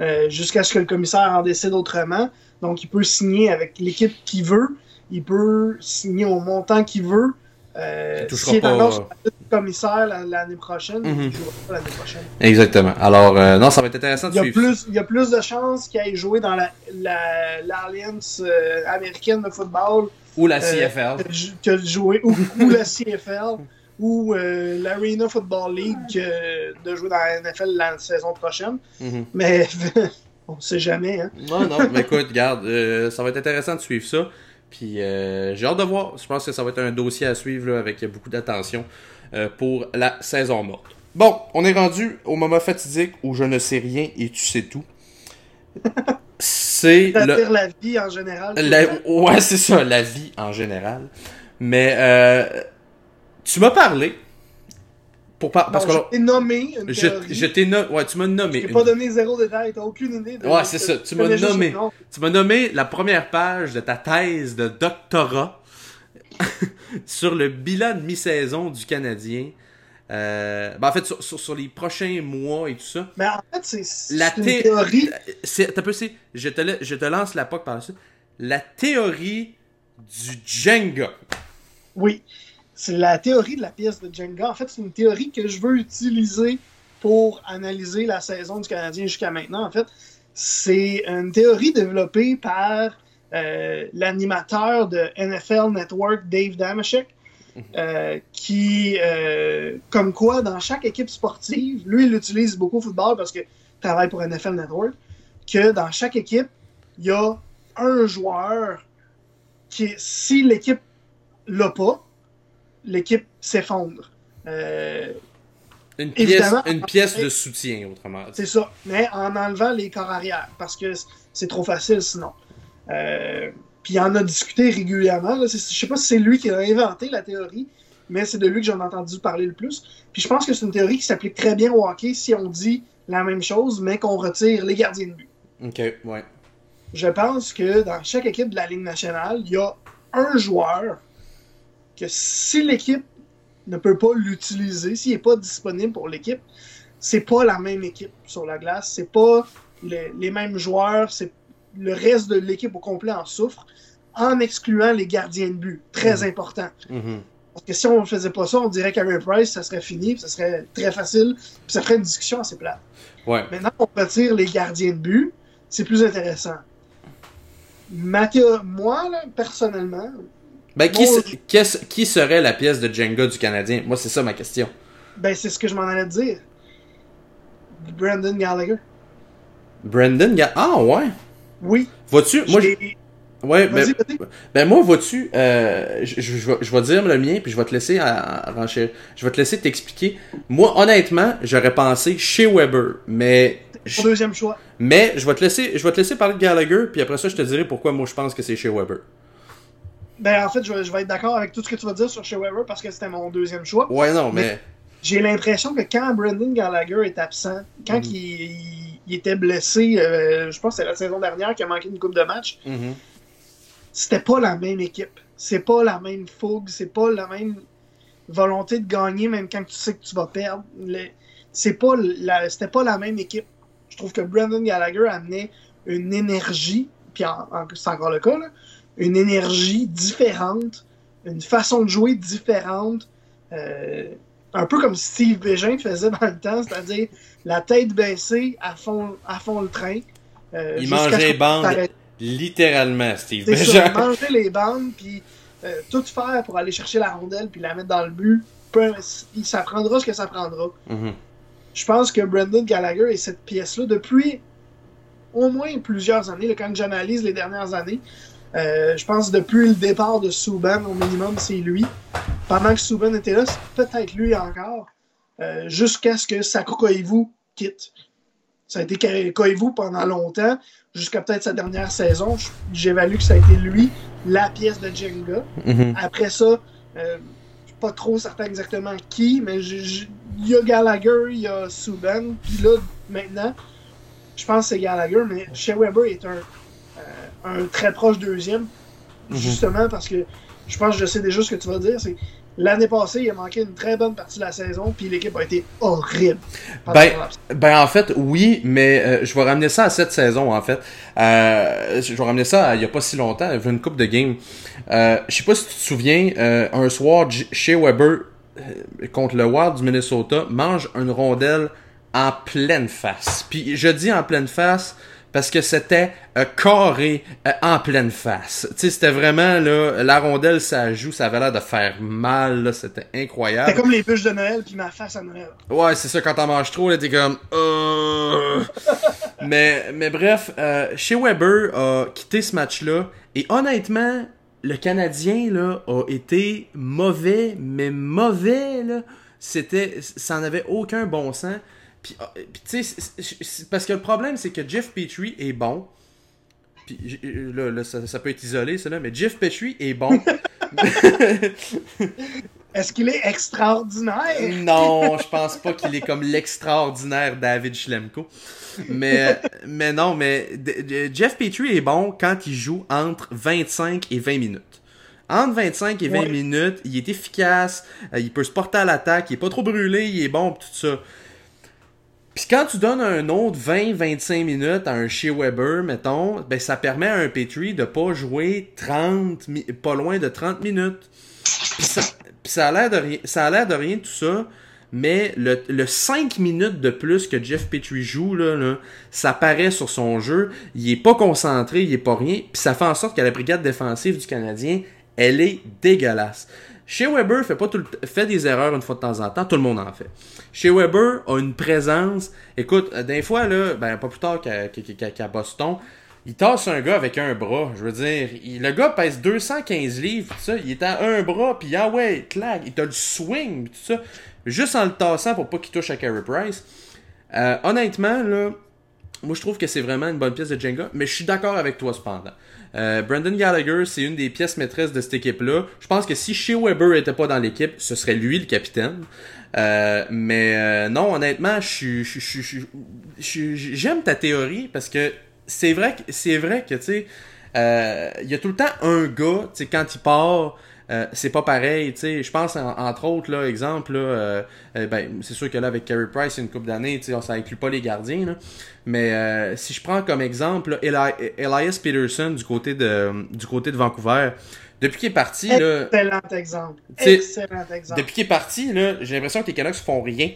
euh, ce que le commissaire en décide autrement. Donc, il peut signer avec l'équipe qu'il veut. Il peut signer au montant qu'il veut. Euh, Il touchera S'il est pas- encore sur la liste du commissaire la- l'année prochaine, il ne jouera pas l'année prochaine. Exactement. Alors, euh, non, ça va être intéressant de Il y, a suivre. plus, il y a plus de chances qu'il aille jouer dans la- la- l'Alliance euh, américaine de football Ou la euh, CFL. que, de jou- que de jouer ou, ou la CFL ou euh, l'Arena Football League que de jouer dans la NFL la saison prochaine. Mhm. Mais on sait jamais. Hein. Non, non, mais écoute, regarde, euh, ça va être intéressant de suivre ça. Puis euh, j'ai hâte de voir. Je pense que ça va être un dossier à suivre là, avec beaucoup d'attention euh, pour la saison morte. Bon, on est rendu au moment fatidique où je ne sais rien et tu sais tout. C'est le. La vie en général. La- ouais, c'est ça, la vie en général. Mais euh, tu m'as parlé. Pour par- parce que je t'ai nommé une je, t'ai no- ouais, tu m'as nommé. Je t'ai une- pas donné zéro détail, t'as aucune idée. De Ouais, c'est ça, tu m'as nommé. Tu m'as nommé la première page de ta thèse de doctorat sur le bilan de mi-saison du Canadien. Euh, ben en fait, sur, sur, sur les prochains mois et tout ça. Mais en fait, c'est c'est La une thé- théorie. C'est, t'as peu, c'est- je te, la- je te lance la POC par la suite. La théorie du Jenga. Oui, c'est la théorie de la pièce de Jenga. En fait, c'est une théorie que je veux utiliser pour analyser la saison du Canadien jusqu'à maintenant. En fait, c'est une théorie développée par euh, l'animateur de NFL Network, Dave Damashek, euh, qui, euh, comme quoi, dans chaque équipe sportive, lui, il l'utilise beaucoup au football parce qu'il travaille pour NFL Network, que dans chaque équipe, il y a un joueur qui, si l'équipe l'a pas, l'équipe s'effondre. Euh, Une pièce, Évidemment. une pièce de soutien, autrement c'est ça. Mais en enlevant les corps arrière, parce que c'est trop facile sinon. Euh, puis il en a discuté régulièrement. Là. Je sais pas si c'est lui qui a inventé la théorie, mais c'est de lui que j'en ai entendu parler le plus. Puis je pense que c'est une théorie qui s'applique très bien au hockey si on dit la même chose, mais qu'on retire les gardiens de but. Ok, ouais. Je pense que dans chaque équipe de la Ligue nationale, il y a un joueur que si l'équipe ne peut pas l'utiliser, s'il n'est pas disponible pour l'équipe, c'est pas la même équipe sur la glace, c'est pas le- les mêmes joueurs, c'est le reste de l'équipe au complet en souffre, en excluant les gardiens de but. Très Mhm. important. Mhm. Parce que si on ne faisait pas ça, on dirait qu'Aaron Price, ça serait fini, puis ça serait très facile, puis ça ferait une discussion assez plate. Ouais. Maintenant qu'on retire les gardiens de but, c'est plus intéressant. Ma théo- moi, là, personnellement, Ben, qui, serait la pièce de Jenga du Canadien? Moi, c'est ça ma question. ben, c'est ce que je m'en allais te dire. Brandon Gallagher. Brandon, Ga- ah ouais. Oui. Vois-tu, moi, je- ouais, ben, ben moi, vois-tu, euh, je, je, je vais- je vais dire le mien, puis je vais te laisser à. Je vais te laisser t'expliquer. Moi, honnêtement, j'aurais pensé chez Weber, mais, Mon deuxième choix. mais je vais te laisser, je vais te laisser parler de Gallagher, puis après ça, je te dirai pourquoi moi je pense que c'est chez Weber. Ben, en fait, je vais, être d'accord avec tout ce que tu vas dire sur Shea Weber parce que c'était mon deuxième choix. Ouais, non, mais, J'ai l'impression que quand Brandon Gallagher est absent, quand il, il- il était blessé, euh, je pense que c'est la saison dernière qu'il a manqué une coupe de match, Mhm. c'était pas la même équipe. C'est pas la même fougue, c'est pas la même volonté de gagner, même quand tu sais que tu vas perdre. C'est pas la, c'était pas la même équipe. Je trouve que Brandon Gallagher amenait une énergie, puis en- en- c'est encore le cas, là, une énergie différente, une façon de jouer différente, euh, un peu comme Steve Bégin faisait dans le temps, c'est-à-dire la tête baissée à fond, à fond le train. euh, il mangeait les bandes littéralement, Steve Bégin. Ça, il mangeait les bandes, puis euh, tout faire pour aller chercher la rondelle puis la mettre dans le but. Peu, ça prendra ce que ça prendra. Mm-hmm. Je pense que Brendan Gallagher et cette pièce-là, depuis au moins plusieurs années, là, quand j'analyse les dernières années, je pense depuis le départ de Souban, au minimum, c'est lui. Pendant que Souban était là, c'est peut-être lui encore. Euh, jusqu'à ce que Saku Koivu quitte. Ça a été Koivu pendant longtemps, jusqu'à peut-être sa dernière saison. J'évalue que ça a été lui, la pièce de Jenga. Mm-hmm. Après ça, euh, je suis pas trop certain exactement qui, mais il y a Gallagher, il y a Subban, puis là, maintenant, je pense que c'est Gallagher, mais Shea Weber est un, un très proche deuxième. Mhm. Justement parce que je pense que je sais déjà ce que tu vas dire. C'est l'année passée, il a manqué une très bonne partie de la saison, puis l'équipe a été horrible. Ben, ben, en fait, oui, mais euh, je vais ramener ça à cette saison, en fait. Euh, je vais ramener ça à, il y a pas si longtemps, il y une coupe de game. Euh, je sais pas si tu te souviens, euh, un soir, chez Weber contre le Wild du Minnesota mange une rondelle en pleine face. Puis je dis en pleine face parce que c'était euh, carré euh, en pleine face. Tu sais, c'était vraiment là, la rondelle ça joue, ça avait l'air de faire mal, là, c'était incroyable. C'était comme les bûches de Noël puis ma face à Noël. Ouais, c'est ça quand t'en manges trop, là t'es comme euh... mais mais bref, chez Weber a quitté ce match-là et honnêtement, le Canadien là a été mauvais, mais mauvais là, c'était ça n'avait aucun bon sens. Puis, ah, tu sais, parce que le problème, c'est que Jeff Petrie est bon. Puis là, là ça, ça, peut être isolé, là, mais Jeff Petrie est bon. Est-ce qu'il est extraordinaire? Non, je pense pas qu'il est comme l'extraordinaire David Schlemko. Mais, mais non, mais Jeff Petrie est bon quand il joue entre 25 et 20 minutes. Entre 25 et 20 ouais. minutes, il est efficace, euh, il peut se porter à l'attaque, il est pas trop brûlé, il est bon, tout ça. Puis quand tu donnes un autre 20-25 minutes à un Shea Weber, mettons, ben ça permet à un Petrie de pas jouer 30, pas loin de 30 minutes. Puis ça, puis ça a l'air de rien, ça a l'air de rien tout ça, mais le, le 5 minutes de plus que Jeff Petrie joue là, là, ça paraît sur son jeu, il est pas concentré, il est pas rien, puis ça fait en sorte que la brigade défensive du Canadien, elle est dégueulasse. Chez Weber fait pas tout le fait des erreurs une fois de temps en temps, tout le monde en fait. Chez Weber a une présence, écoute, des fois là, ben pas plus tard qu'à qu qu Boston, il tasse un gars avec un bras, je veux dire, il, le gars pèse 215 livres, tout ça, il est à un bras puis ah ouais, clac, il t'a le swing, tout ça, juste en le tassant pour pas qu'il touche à Carey Price. Euh, honnêtement là, moi je trouve que c'est vraiment une bonne pièce de Jenga, mais je suis d'accord avec toi cependant. Euh, Brandon Gallagher, c'est une des pièces maîtresses de cette équipe-là. Je pense que si Shea Weber était pas dans l'équipe, ce serait lui le capitaine. Euh, mais euh, non, honnêtement, je j'aime ta théorie parce que c'est vrai que c'est vrai que tu sais, il y a tout le temps un gars, tu sais, quand il part. Euh, c'est pas pareil, tu sais. Je pense en, entre autres, là, exemple, là, euh, euh, ben, c'est sûr que là avec Carey Price, une coupe d'années, tu sais, ça inclut pas les gardiens, là. Mais si je prends comme exemple là, Eli Elias Peterson du côté de du côté de Vancouver, depuis qu'il est parti, là. Excellent exemple. Excellent exemple. Depuis qu'il est parti, là, j'ai l'impression que les Canucks font rien.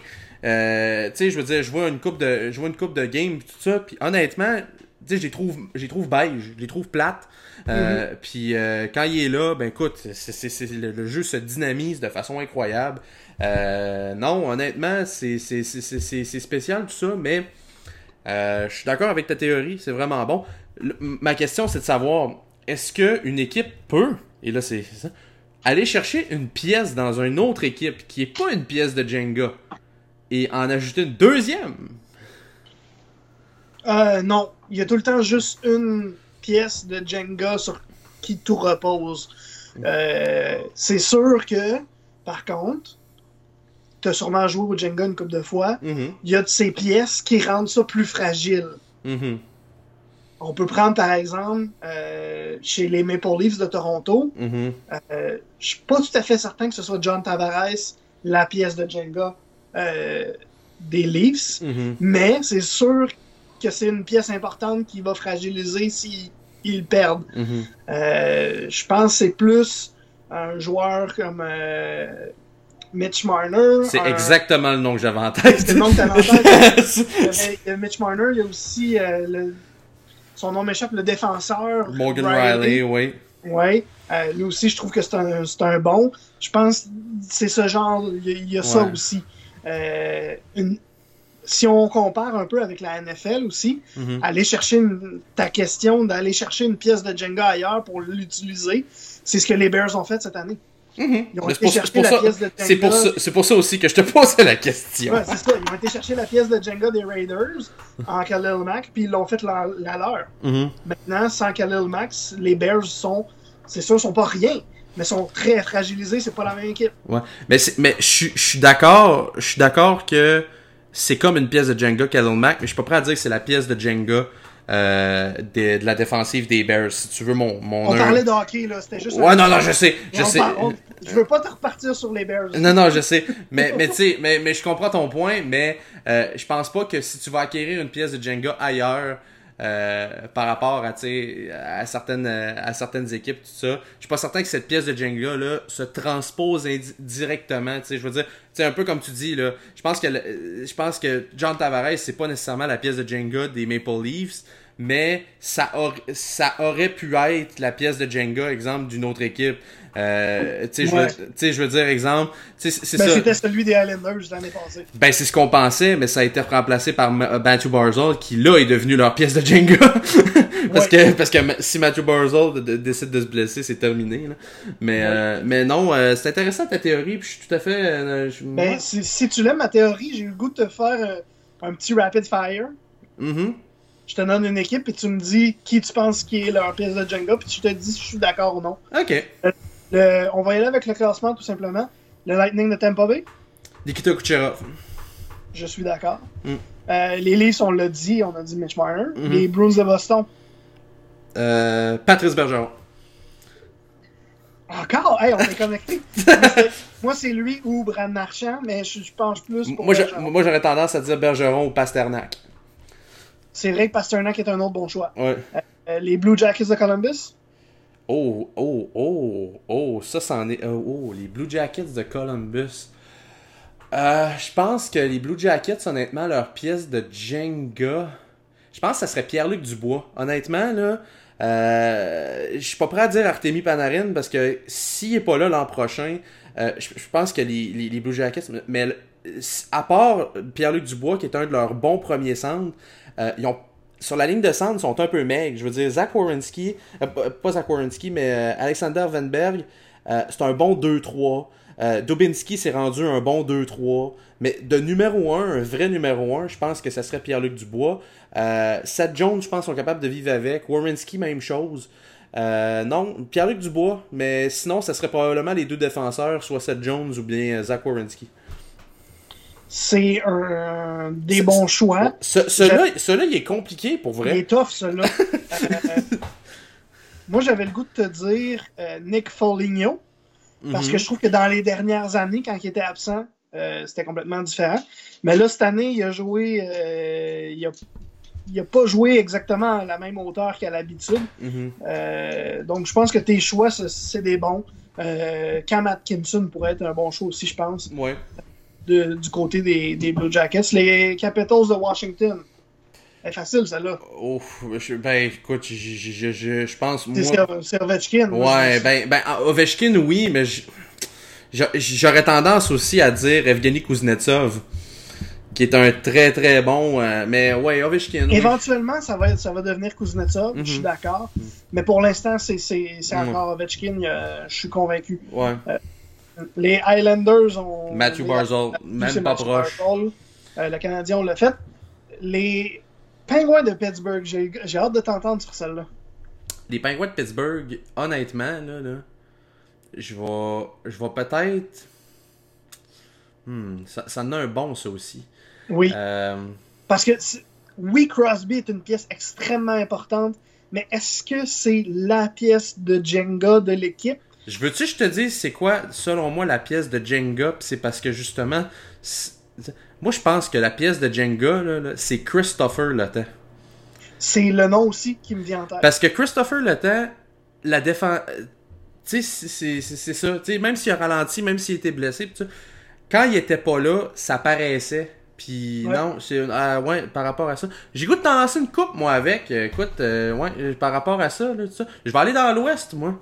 Euh, tu sais, je veux dire, je vois une coupe de, je vois une coupe de game, tout ça, puis honnêtement, tu sais, je les trouve, je les trouve beige, je les trouve plates. Euh, mm -hmm. Puis euh, quand il est là, ben écoute, le, le, jeu se dynamise de façon incroyable. Euh, non, honnêtement, c'est, spécial tout ça, mais je suis d'accord avec ta théorie, c'est vraiment bon. Le, ma question, c'est de savoir, est-ce qu'une équipe peut, et là c'est ça, aller chercher une pièce dans une autre équipe qui est pas une pièce de Jenga et en ajouter une deuxième? Euh, non, il y a tout le temps juste une pièce de Jenga sur qui tout repose. Euh, c'est sûr que, par contre, tu as sûrement joué au Jenga une couple de fois, il mm -hmm. y a de ces pièces qui rendent ça plus fragile. Mm -hmm. On peut prendre par exemple euh, chez les Maple Leafs de Toronto. Mm -hmm. euh, je suis pas tout à fait certain que ce soit John Tavares, la pièce de Jenga des Leafs, mais c'est sûr que c'est une pièce importante qui va fragiliser s'ils ils perdent. Mm -hmm. euh, je pense que c'est plus un joueur comme euh, Mitch Marner. C'est un- exactement le nom que j'avais en tête. C'est le nom que t'avais en tête. Il y avait- il y a Mitch Marner, il y a aussi euh, le- son nom m'échappe, le défenseur. Morgan Riley, oui. Oui. Euh, lui aussi, je trouve que c'est un, bon. Je pense que c'est ce genre, il y a, il y a ça aussi. Euh, une- si on compare un peu avec la NFL aussi, Mhm. aller chercher une- ta question d'aller chercher une pièce de Jenga ailleurs pour l'utiliser, c'est ce que les Bears ont fait cette année. Mhm. Ils ont été pour- chercher pour la ça- pièce de Jenga. C'est pour, ça, c'est pour ça aussi que je te posais la question. Ouais, c'est ça. Ils ont été chercher la pièce de Jenga des Raiders en Khalil Mack, puis ils l'ont fait la, la leur. Mhm. Maintenant, sans Khalil Mack, les Bears sont, c'est sûr, sont pas rien, mais sont très fragilisés. C'est pas la même équipe. Ouais. Mais, c'est- mais je suis- je suis d'accord, je suis d'accord que c'est comme une pièce de Jenga Mack, mais je suis pas prêt à dire que c'est la pièce de Jenga euh, de, de la défensive des Bears. Si tu veux mon, mon On un- parlait de hockey, là. C'était juste. Ouais, non, non, je sais, je sais. par- on- Je veux pas te repartir sur les Bears. Non, non, je sais. Mais, mais tu sais, mais, mais je comprends ton point, mais euh, je pense pas que si tu vas acquérir une pièce de Jenga ailleurs, euh, par rapport à, certaines, euh, à certaines équipes, tout ça, je suis pas certain que cette pièce de Jenga, là, se transpose directement, je veux dire, un peu comme tu dis, je pense que, euh, je pense que John Tavares, c'est pas nécessairement la pièce de Jenga des Maple Leafs, mais ça, ça aurait pu être la pièce de Jenga, exemple, d'une autre équipe. Euh, tu sais, je veux- Ouais. tu sais, je veux dire, exemple, c'est Ben, c'était celui des Islanders l'année passée. Ben, c'est ce qu'on pensait, mais ça a été remplacé par Ma- Matthew Barzal, qui là est devenu leur pièce de Jenga. parce Ouais. que, parce que si Matthew Barzal de- de- décide de se blesser, c'est terminé, là. Mais, euh, mais non, euh, c'est intéressant ta théorie, puis je suis tout à fait, euh, je- Ben, si, si tu l'aimes, ma théorie, j'ai eu le goût de te faire euh, un petit rapid fire. Mhm. Je te donne une équipe et tu me dis qui tu penses qui est leur pièce de Jenga, puis tu te dis si je suis d'accord ou non. Ok. Le- on va y aller avec le classement tout simplement. Le Lightning de Tampa Bay, Nikita Kucherov. je suis d'accord. Mm. Euh, les Leafs, on l'a dit, on a dit Mitch Marner. Mhm. Les Bruins de Boston, Euh, Patrice Bergeron. encore, hey, on est connectés. Moi, c'est- lui ou Brad Marchand, mais je, je penche plus pour Moi, j'aurais tendance à dire Bergeron ou Pasternak. C'est vrai que Pasternak est un autre bon choix. Ouais. Euh, les Blue Jackets de Columbus, Oh, oh, oh, oh, ça, c'en est. Oh, oh, les Blue Jackets de Columbus. Euh, je pense que les Blue Jackets, honnêtement, leur pièce de Jenga. Je pense que ça serait Pierre-Luc Dubois. Honnêtement, là. Euh, je suis pas prêt à dire Artemi Panarin parce que s'il est pas là l'an prochain, euh, je, pense que les, les, Blue Jackets, mais à part Pierre-Luc Dubois qui est un de leurs bons premiers centres, euh, ils ont sur la ligne de centre, ils sont un peu maigres. Je veux dire, Zach Wierenski, euh, pas- pas Zach Wierenski, mais euh, Alexander Venberg, euh, c'est un bon 2-3. Euh, Dubinski s'est rendu un bon 2-3. Mais de numéro 1, un vrai numéro 1, je pense que ça serait Pierre-Luc Dubois. Euh, Seth Jones, je pense, sont capables de vivre avec. Wierenski, même chose. Euh, non, Pierre-Luc Dubois, mais sinon, ça serait probablement les deux défenseurs, soit Seth Jones ou bien euh, Zach Wierenski. C'est un des bons choix. Ce- Celui-là, celui-là, il est compliqué pour Il vrai. est tough, celui-là. Euh, moi, j'avais le goût de te dire euh, Nick Foligno, parce Mhm. que je trouve que dans les dernières années, quand il était absent, euh, c'était complètement différent. Mais là, cette année, il a joué. il, a, il a pas joué exactement à la même hauteur qu'à l'habitude. Mhm. Euh, donc, je pense que tes choix, c'est- c'est des bons. Euh, Cam Atkinson pourrait être un bon choix aussi, je pense, Ouais. De- du côté des, des Blue Jackets. Les Capitals de Washington. C'est facile, celle-là. Ouf, je- ben écoute, je, je, je, je, je pense C'est Servetchkin. moi, Ouais, ben, ben Ovechkin, oui, mais j'aurais tendance aussi à dire Evgeny Kuznetsov, qui est un très très bon, euh, mais ouais, Ovechkin. oui. Éventuellement, ça va, ça va devenir Kuznetsov, Mhm. je suis d'accord. Mais pour l'instant, c'est Mhm. encore Ovechkin, euh, je suis convaincu. Ouais. Les Highlanders ont. Matthew Barzal, même pas Matthew proche. Barzal. Euh, le Canadien, on l'a fait. Les Penguins de Pittsburgh, j'ai hâte de t'entendre sur celle-là. Les Penguins de Pittsburgh, honnêtement, là, là je vais, je vais peut-être. Hmm, ça, ça en a un bon, ça aussi. Oui. Euh, Parce que oui, Crosby est une pièce extrêmement importante, mais est-ce que c'est la pièce de Jenga de l'équipe? Je veux-tu que je te dise c'est quoi, selon moi, la pièce de Jenga, c'est parce que justement, moi je pense que la pièce de Jenga, c'est Christopher Temps. C'est le nom aussi qui me vient en tête. Parce que Christopher Temps, la défense, tu sais, c'est- ça, tu sais, même s'il a ralenti, même s'il était blessé, quand il était pas là, ça paraissait. Puis Ouais. non, c'est ah, ouais, par rapport à ça. J'ai goût de t'en lancer une coupe, moi, avec. Euh, Écoute, euh, ouais, euh, par rapport à ça, là, tout ça. Je vais aller dans l'ouest, moi.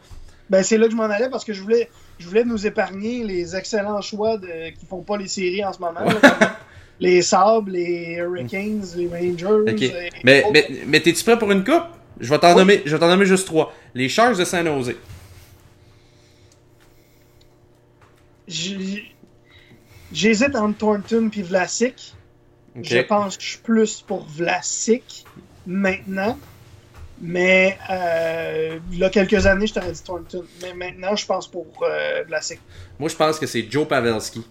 Ben, c'est là que je m'en allais parce que je voulais, je voulais nous épargner les excellents choix de, qui font pas les séries en ce moment. là, les Sabres, les Hurricanes, les Rangers. Et- Mais, mais, mais t'es-tu prêt pour une coupe? Je vais t'en Oui. nommer, je vais t'en nommer juste trois. Les Sharks de Saint-Nosé. J'ai- J'hésite entre Thornton puis Vlasic. Je pense que je suis plus pour Vlasic maintenant. Mais euh, il y a quelques années, je t'aurais dit Thornton. Mais maintenant, je pense pour euh, Vlasic. Moi, je pense que c'est Joe Pavelski.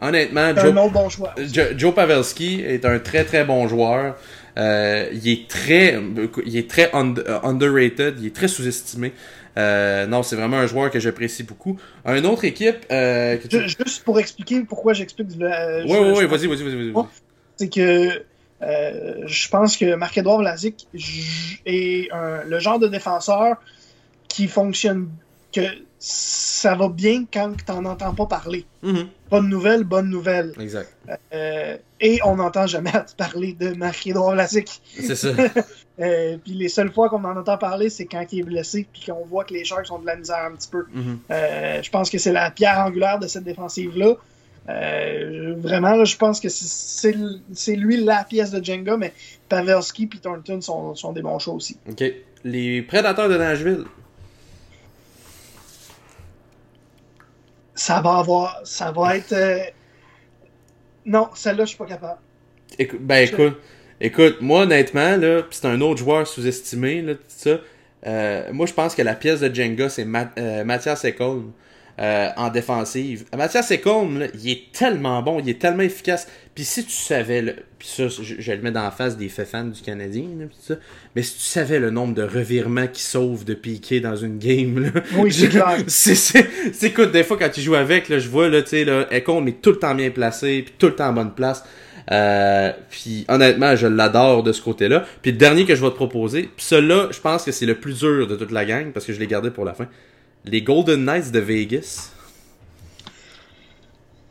Honnêtement, Joe, un autre bon choix. Jo- Joe Pavelski est un très très bon joueur. Euh, il est très, il est très euh, underrated, il est très sous-estimé. Euh, non, c'est vraiment un joueur que j'apprécie beaucoup. Un autre équipe euh, que tu... Ju- Juste pour expliquer pourquoi j'explique. ouais, je- ouais, vas-y, vas-y, vas-y, c'est que euh, je pense que Marc-Edouard Vlasic est un- le genre de défenseur qui fonctionne, que ça va bien quand t'en entends pas parler. Mhm, Bonne nouvelle, bonne nouvelle. Exact. Euh, et on n'entend jamais parler de Marc-Edouard Vlasic. C'est ça. Euh, puis les seules fois qu'on en entend parler, c'est quand il est blessé, puis qu'on voit que les Sharks ont de la misère un petit peu. Mhm. Je pense que c'est la pierre angulaire de cette défensive-là. Euh, vraiment, là, je pense que c'est- lui la pièce de Jenga, mais Pavelski et Thornton sont, sont des bons choix aussi. Ok. Les Prédateurs de Nashville. Ça va avoir. Ça va être. euh, Non, celle-là, je suis pas capable. Écoute, ben écoute, écoute, moi honnêtement là, c'est un autre joueur sous-estimé là, tout ça. euh, moi je pense que la pièce de Jenga c'est Ma- euh, Mathias Ekholm euh, en défensive. Mathias Ekholm, là, il est tellement bon, il est tellement efficace. Puis si tu savais, là, puis ça, je, je le mets dans la face des fans du Canadien, là, pis ça. Mais si tu savais le nombre de revirements qui sauvent de piquer dans une game, là, Oui, c'est clair. c'est, c'est, c'est, écoute, des fois, quand tu joues avec, là, je vois, là, tu sais, là, Ekholm est tout le temps bien placé, puis tout le temps en bonne place. Euh, puis honnêtement, je l'adore de ce côté-là. Puis le dernier que je vais te proposer, puis celui-là, je pense que c'est le plus dur de toute la gang, parce que je l'ai gardé pour la fin. Les Golden Knights de Vegas.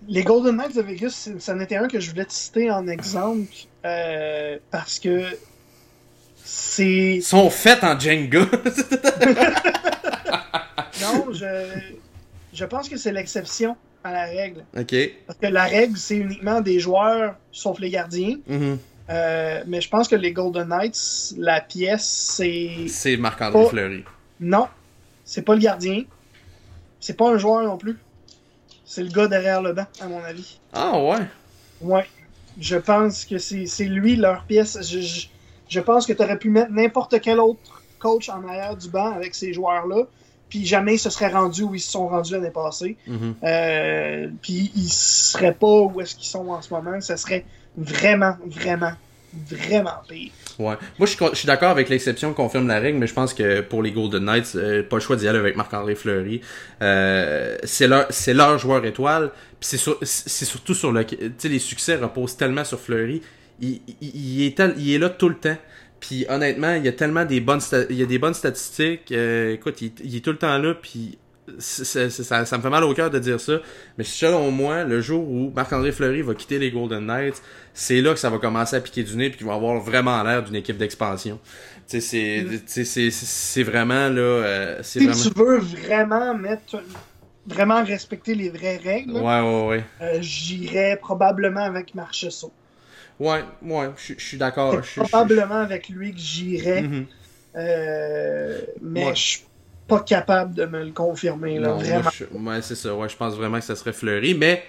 Les Golden Knights de Vegas, c'est- c'en était un que je voulais te citer en exemple euh, parce que c'est. sont faits en Jenga. Non, je, je pense que c'est l'exception à la règle. ok. Parce que la règle, c'est uniquement des joueurs, sauf les gardiens. Mhm. Euh, mais je pense que les Golden Knights, la pièce, c'est. C'est Marc-André. Fleury. Non, c'est pas le gardien. C'est pas un joueur non plus. C'est le gars derrière le banc, à mon avis. Ah ouais. Ouais. Je pense que c'est lui leur pièce. Je, je, je pense que tu aurais pu mettre n'importe quel autre coach en arrière du banc avec ces joueurs-là. Puis jamais ils se seraient rendus où ils se sont rendus l'année passée. Mhm. Euh, puis ils seraient pas où est-ce qu'ils sont en ce moment. Ça serait vraiment, vraiment, vraiment pire. Ouais. Moi, je suis, suis d'accord avec l'exception confirme la règle, mais je pense que pour les Golden Knights, euh, pas le choix d'y aller avec Marc-André Fleury. Euh, c'est leur, leur joueur étoile. C'est, sur- surtout sur le, tu sais, les succès reposent tellement sur Fleury. Il, il, est il est là tout le temps. Puis honnêtement, il y a tellement des bonnes, il y a des bonnes statistiques. Euh, écoute, il, il est tout le temps là. Puis ça, ça me fait mal au cœur de dire ça. Mais selon moi, le jour où Marc-André Fleury va quitter les Golden Knights, c'est là que ça va commencer à piquer du nez puis qu'ils vont avoir vraiment l'air d'une équipe d'expansion. Tu sais, c'est, vraiment là, euh, Si vraiment. tu veux vraiment mettre, vraiment respecter les vraies règles, Ouais, ouais, ouais. euh, j'irais probablement avec Marchessault. Ouais, ouais, je suis d'accord. C'est probablement avec lui que j'irais, Mhm. euh, mais Ouais. je suis pas capable de me le confirmer, là, Non, vraiment. je- ouais, c'est ça. Ouais, je pense vraiment que ça serait Fleury, mais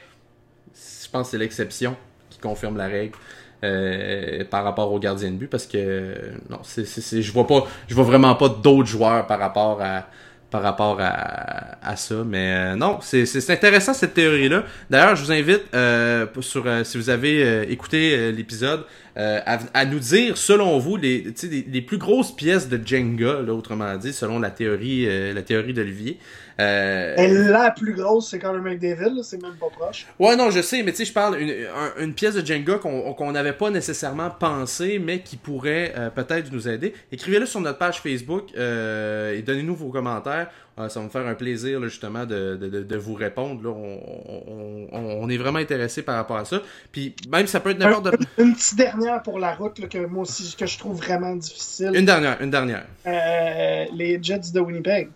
je pense que c'est l'exception qui confirme la règle. euh, par rapport au gardien de but parce que non c'est c'est je vois pas je vois vraiment pas d'autres joueurs par rapport à par rapport à, à ça mais euh, non c'est c'est intéressant cette théorie là d'ailleurs je vous invite euh, sur euh, si vous avez euh, écouté euh, l'épisode euh, à, à nous dire selon vous les tu sais, les, les plus grosses pièces de Jenga là, autrement dit selon la théorie euh, la théorie d'Olivier Euh, Et la plus grosse, c'est Conor McDavid, là, c'est même pas proche. Ouais, non, je sais, mais tu sais, je parle une, un- une pièce de Jenga qu'on qu'on n'avait pas nécessairement pensé, mais qui pourrait euh, peut-être nous aider. Écrivez-le sur notre page Facebook euh, et donnez-nous vos commentaires. Euh, ça va me faire un plaisir, là, justement, de, de, de, vous répondre. Là. On, on, on, est vraiment intéressé par rapport à ça. Puis même, ça peut être n'importe... Un- Une petite dernière pour la route, là, que moi aussi, que je trouve vraiment difficile. Une dernière, une dernière. Euh, les Jets de Winnipeg.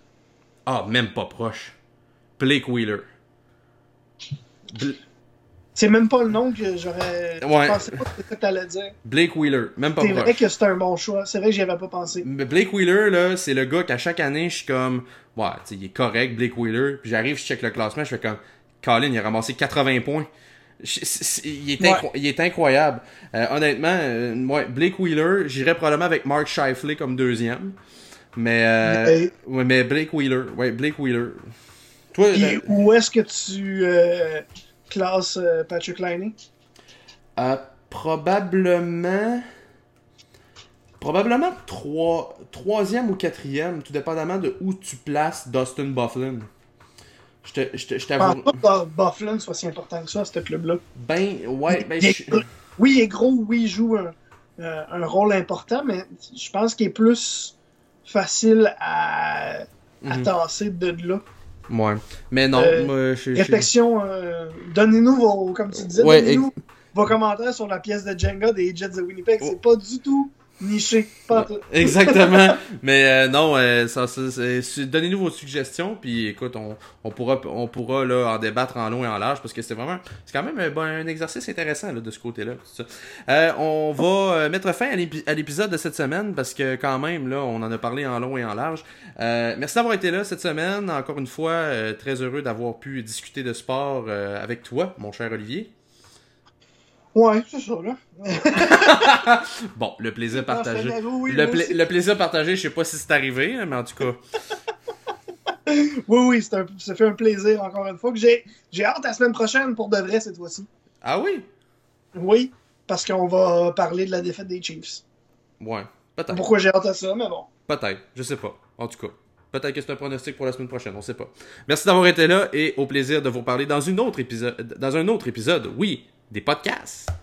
Ah, même pas proche. Blake Wheeler. Bl- C'est même pas le nom que j'aurais. Ouais. Je pensais pas que c'était que t'allais dire. Blake Wheeler, même pas C'est vrai que c'est un bon choix. C'est vrai que j'y avais pas pensé. Mais Blake Wheeler, là, c'est le gars qu'à chaque année, je suis comme, ouais, tu sais, il est correct, Blake Wheeler. Puis j'arrive, je check le classement, je fais comme, Colin, il a ramassé 80 points. Je- c'est- il, est Ouais. il est incroyable. Euh, honnêtement, euh, ouais, Blake Wheeler, j'irais probablement avec Mark Shifley comme deuxième. Mais, euh, Et- ouais, mais Blake Wheeler, ouais, Blake Wheeler. Toi, Puis euh, où est-ce que tu classes euh, Patrick Liney? euh, probablement, probablement trois, troisième ou quatrième, tout dépendamment de où tu places Dustin Bufflin. Je te- je te- je t'avoue. pas que Bufflin soit si important que ça, ce club-là. Ben, ouais, ben, je- Oui, il est gros, oui, il joue un, euh, un rôle important, mais je pense qu'il est plus facile à, à Mhm. tasser de là. Ouais. Mais non, Euh, moi, je, je- Réflexion, euh, donnez-nous vos, comme tu disais, Ouais, donnez-nous vos commentaires sur la pièce de Jenga des Jets de Winnipeg. Oh. C'est pas du tout niché. Pas tout. Exactement. Mais euh, non, euh, ça, ça, c'est- donnez-nous vos suggestions, puis écoute, on, on pourra, on pourra là, en débattre en long et en large, parce que c'est vraiment, c'est quand même un, un exercice intéressant là, de ce côté-là. ça. Euh, on va euh, mettre fin à l'épi- à l'épisode de cette semaine, parce que quand même, là, on en a parlé en long et en large. Euh, merci d'avoir été là cette semaine. Encore une fois, euh, très heureux d'avoir pu discuter de sport avec toi, mon cher Olivier. Ouais, c'est ça, là. Bon, le plaisir partagé. Oui, Le, pla- le plaisir partagé, je sais pas si c'est arrivé, hein, mais en tout cas. Oui, oui, c'est un- ça fait un plaisir encore une fois. que J'ai j'ai hâte à la semaine prochaine pour de vrai cette fois-ci. Ah oui? Oui, parce qu'on va parler de la défaite des Chiefs. Ouais, peut-être. Pourquoi j'ai hâte à ça, mais bon. Peut-être, je sais pas. En tout cas, peut-être que c'est un pronostic pour la semaine prochaine, on sait pas. Merci d'avoir été là et au plaisir de vous parler dans une autre épisode, dans un autre épisode, oui, des podcasts.